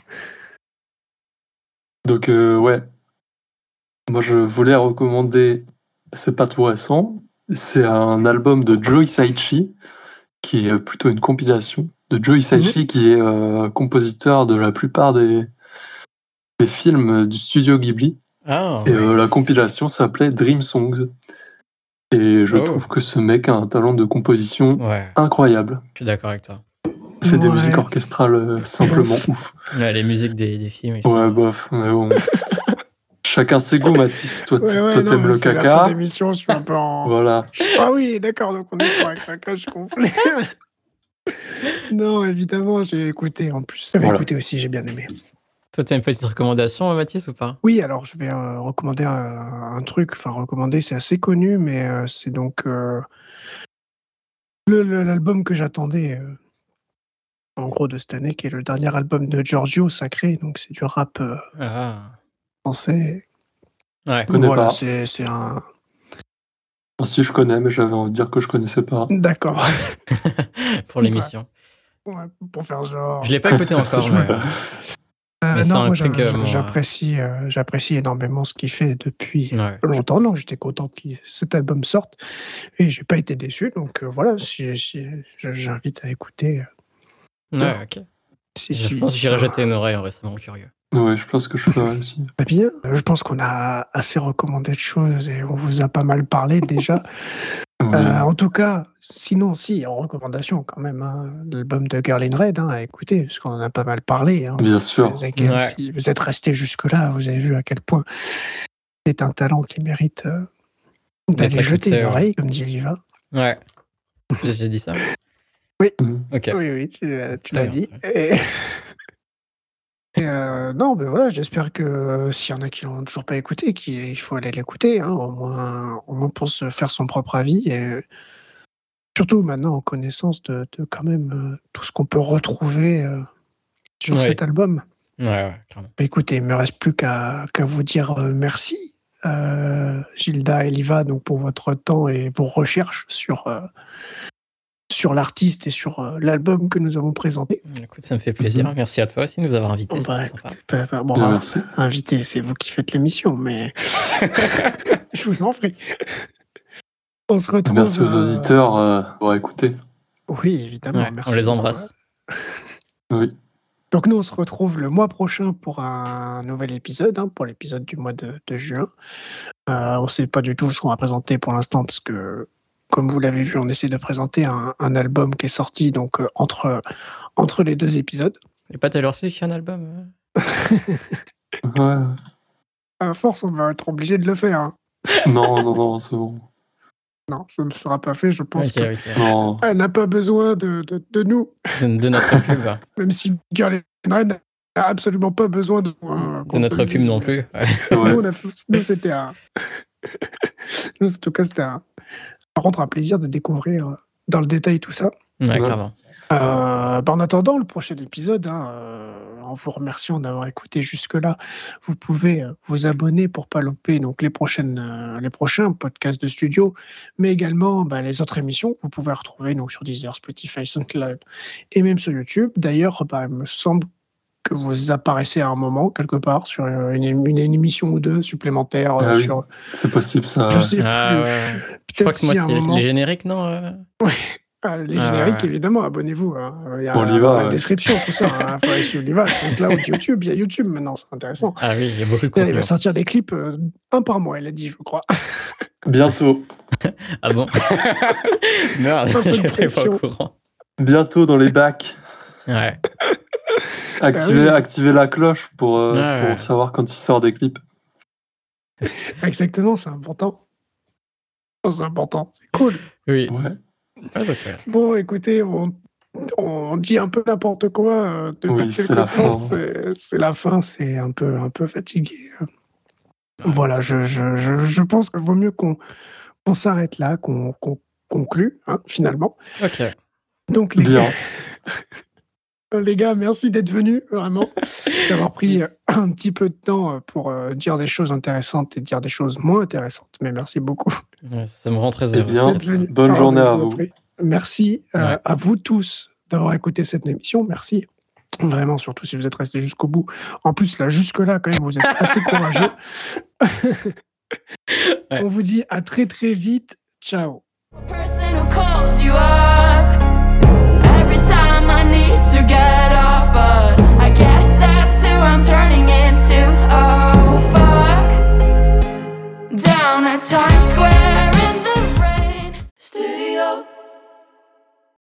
Donc, euh, ouais. Moi, je voulais recommander, c'est pas tout récent, c'est un album de Joe Hisaichi, qui est plutôt une compilation de Joe Hisaichi, mhm. qui est euh, compositeur de la plupart des, des, films du studio Ghibli. Ah, et euh, la compilation s'appelait Dream Songs. Et je oh. trouve que ce mec a un talent de composition incroyable. Je suis d'accord avec toi fait des musiques orchestrales euh, simplement ouf. les musiques des, des films. Ouais, bof, mais bon. Chacun ses goûts, Mathis. Toi, toi t'aimes le caca. La je suis un peu en. voilà. Ah oui, d'accord, donc on est sur un craquage complet. non, évidemment, j'ai écouté en plus. J'avais écouté aussi, j'ai bien aimé. Toi, tu as une petite recommandation, Mathis, ou pas? Oui, alors je vais euh, recommander un, truc. Enfin, recommander, c'est assez connu, mais euh, c'est donc l'album que j'attendais en gros de cette année, qui est le dernier album de Giorgio Sacré, donc c'est du rap euh, ah. français. Ouais. voilà, c'est un. Si je connais, mais j'avais envie de dire que je connaissais pas. D'accord. pour l'émission. Ouais, pour faire genre. Je l'ai pas écouté encore. mais... Euh, non, moi euh, j'apprécie, j'apprécie énormément ce qu'il fait depuis longtemps. Donc j'étais content que cet album sorte et j'ai pas été déçu. Donc voilà, si, si, j'invite à écouter Ouais, ok. je pense que j'irai jeter une oreille en récemment curieux. Ouais, je pense que je ferai aussi. bien, je pense qu'on a assez recommandé de choses et on vous a pas mal parlé déjà. Euh, en tout cas, sinon, si, en recommandation quand même, hein, l'album de Girl in Red, hein, à écouter, parce qu'on en a pas mal parlé. Hein. Bien sûr. Si vous êtes resté jusque-là, vous avez vu à quel point c'est un talent qui mérite euh, d'aller jeter une oreille, comme dit Liva. Ouais, j'ai dit ça. Oui, mmh. oui, oui, tu, l'as dit. Et... Euh, non, mais voilà, j'espère que euh, s'il y en a qui l'ont toujours pas écouté, qu'il faut aller l'écouter, hein, au moins, au moins pour se faire son propre avis. Et surtout maintenant en connaissance de, quand même euh, tout ce qu'on peut retrouver sur cet album. Ouais, ouais, clairement. Bah, écoutez, il me reste plus qu'à vous dire merci, Gilda et Liva, donc pour votre temps et vos recherches sur sur l'artiste et sur euh, l'album que nous avons présenté. Écoute, ça me fait plaisir. Mhm. Merci à toi aussi de nous avoir invités. bon, invité, c'est vous qui faites l'émission, mais je vous en prie. On se retrouve. Merci aux euh, auditeurs euh, pour écouter. Oui, évidemment. on les embrasse. oui. Donc nous, on se retrouve le mois prochain pour un nouvel épisode, hein, pour l'épisode du mois de, juin. on ne sait pas du tout ce qu'on va présenter pour l'instant, parce que comme vous l'avez vu, on essaie de présenter un, album qui est sorti donc euh, entre, entre les deux épisodes. Et pas Taylor Swift qui a un album Ouais. À force, on va être obligé de le faire. Hein. Non, non, non, c'est bon. Non, ça ne sera pas fait, je pense. Elle n'a pas besoin de, de, nous. De, notre pub. Même si Girl n'a absolument pas besoin de, de notre pub non plus. Nous, c'était un. nous, en tout cas, c'était un, par contre, un plaisir de découvrir euh, dans le détail tout ça. Ouais, clairement. Euh, bah, en attendant le prochain épisode, hein, euh, en vous remerciant d'avoir écouté jusque-là, vous pouvez vous abonner pour pas louper donc les prochaines, les prochains podcasts de studio, mais également bah, les autres émissions que vous pouvez retrouver donc sur Deezer, Spotify, SoundCloud et même sur YouTube. D'ailleurs, bah, il me semble que vous apparaissez à un moment quelque part sur une, une, émission ou deux supplémentaires. Ah c'est possible ça. Je sais ah plus. Je crois que moi c'est les génériques, non Oui. Ah, les ah, génériques, évidemment, abonnez-vous. Hein. Il y a la description, tout ça. Hein. Faut aller sur Oliva, SoundCloud, YouTube. Il y a YouTube maintenant, c'est intéressant. Ah oui, il y a beaucoup de contenu. Il va sortir des clips euh, un par mois, elle a dit, je crois. Bientôt. ah bon Merde, j'étais pas au courant. Bientôt dans les bacs. Ouais. Activez, ah activez la cloche pour, euh, pour savoir quand il sort des clips. Exactement, c'est important. Oh, c'est important, c'est cool. Oui. Ouais. Ah, bon, écoutez, on, dit un peu n'importe quoi euh, oui, c'est la fin. C'est la fin, c'est un peu, un peu fatigué. Voilà, je, je, je, pense qu'il vaut mieux qu'on s'arrête là, qu'on conclue, hein, finalement. Ok. Donc, les Bien. les gars, merci d'être venus, vraiment, d'avoir pris euh, un petit peu de temps euh, pour euh, dire des choses intéressantes et dire des choses moins intéressantes. Mais merci beaucoup. ça me rend très heureux. bien, bonne journée à vous. Merci à vous tous d'avoir écouté cette émission. Merci. Vraiment, surtout si vous êtes restés jusqu'au bout. En plus, là, jusque-là, quand même, vous êtes assez courageux. On vous dit à très très vite. Ciao. To get